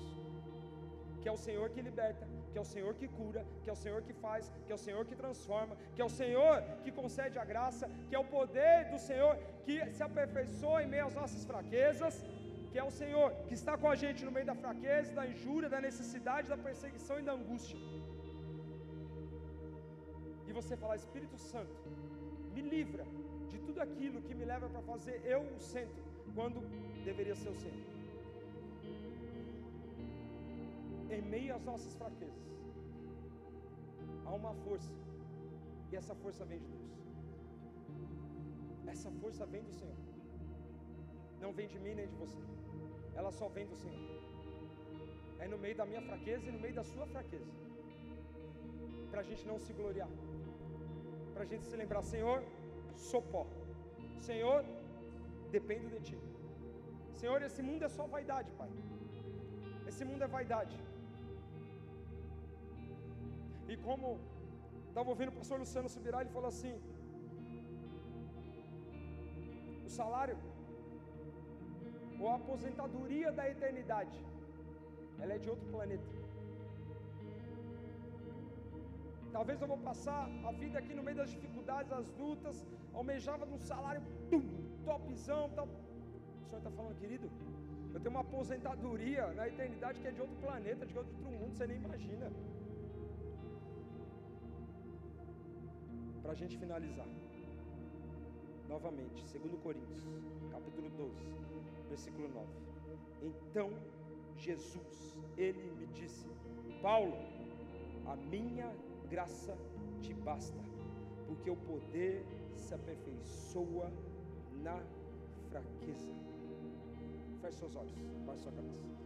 Que é o Senhor que liberta, que é o Senhor que cura, que é o Senhor que faz, que é o Senhor que transforma, que é o Senhor que concede a graça, que é o poder do Senhor que se aperfeiçoa em meio às nossas fraquezas, que é o Senhor que está com a gente no meio da fraqueza, da injúria, da necessidade, da perseguição e da angústia. E você falar, Espírito Santo, me livra de tudo aquilo que me leva para fazer eu o centro, quando deveria ser o centro. Em meio às nossas fraquezas, há uma força, e essa força vem de Deus. Essa força vem do Senhor, não vem de mim nem de você, ela só vem do Senhor. É no meio da minha fraqueza e no meio da sua fraqueza, para a gente não se gloriar, para a gente se lembrar: Senhor, sou pó, Senhor, dependo de Ti. Senhor, esse mundo é só vaidade, Pai. Esse mundo é vaidade. E como estava ouvindo o pastor Luciano Subirá, ele falou assim: o salário, ou a aposentadoria da eternidade, ela é de outro planeta. Talvez eu vou passar a vida aqui no meio das dificuldades, das lutas, almejava de um salário topzão. O Senhor está falando, querido, eu tenho uma aposentadoria na eternidade que é de outro planeta, de outro mundo, você nem imagina. Para a gente finalizar, novamente, 2 Coríntios, capítulo 12, versículo 9. Então Jesus, ele me disse: Paulo, a minha graça te basta, porque o poder se aperfeiçoa na fraqueza. Feche seus olhos, baixe sua cabeça.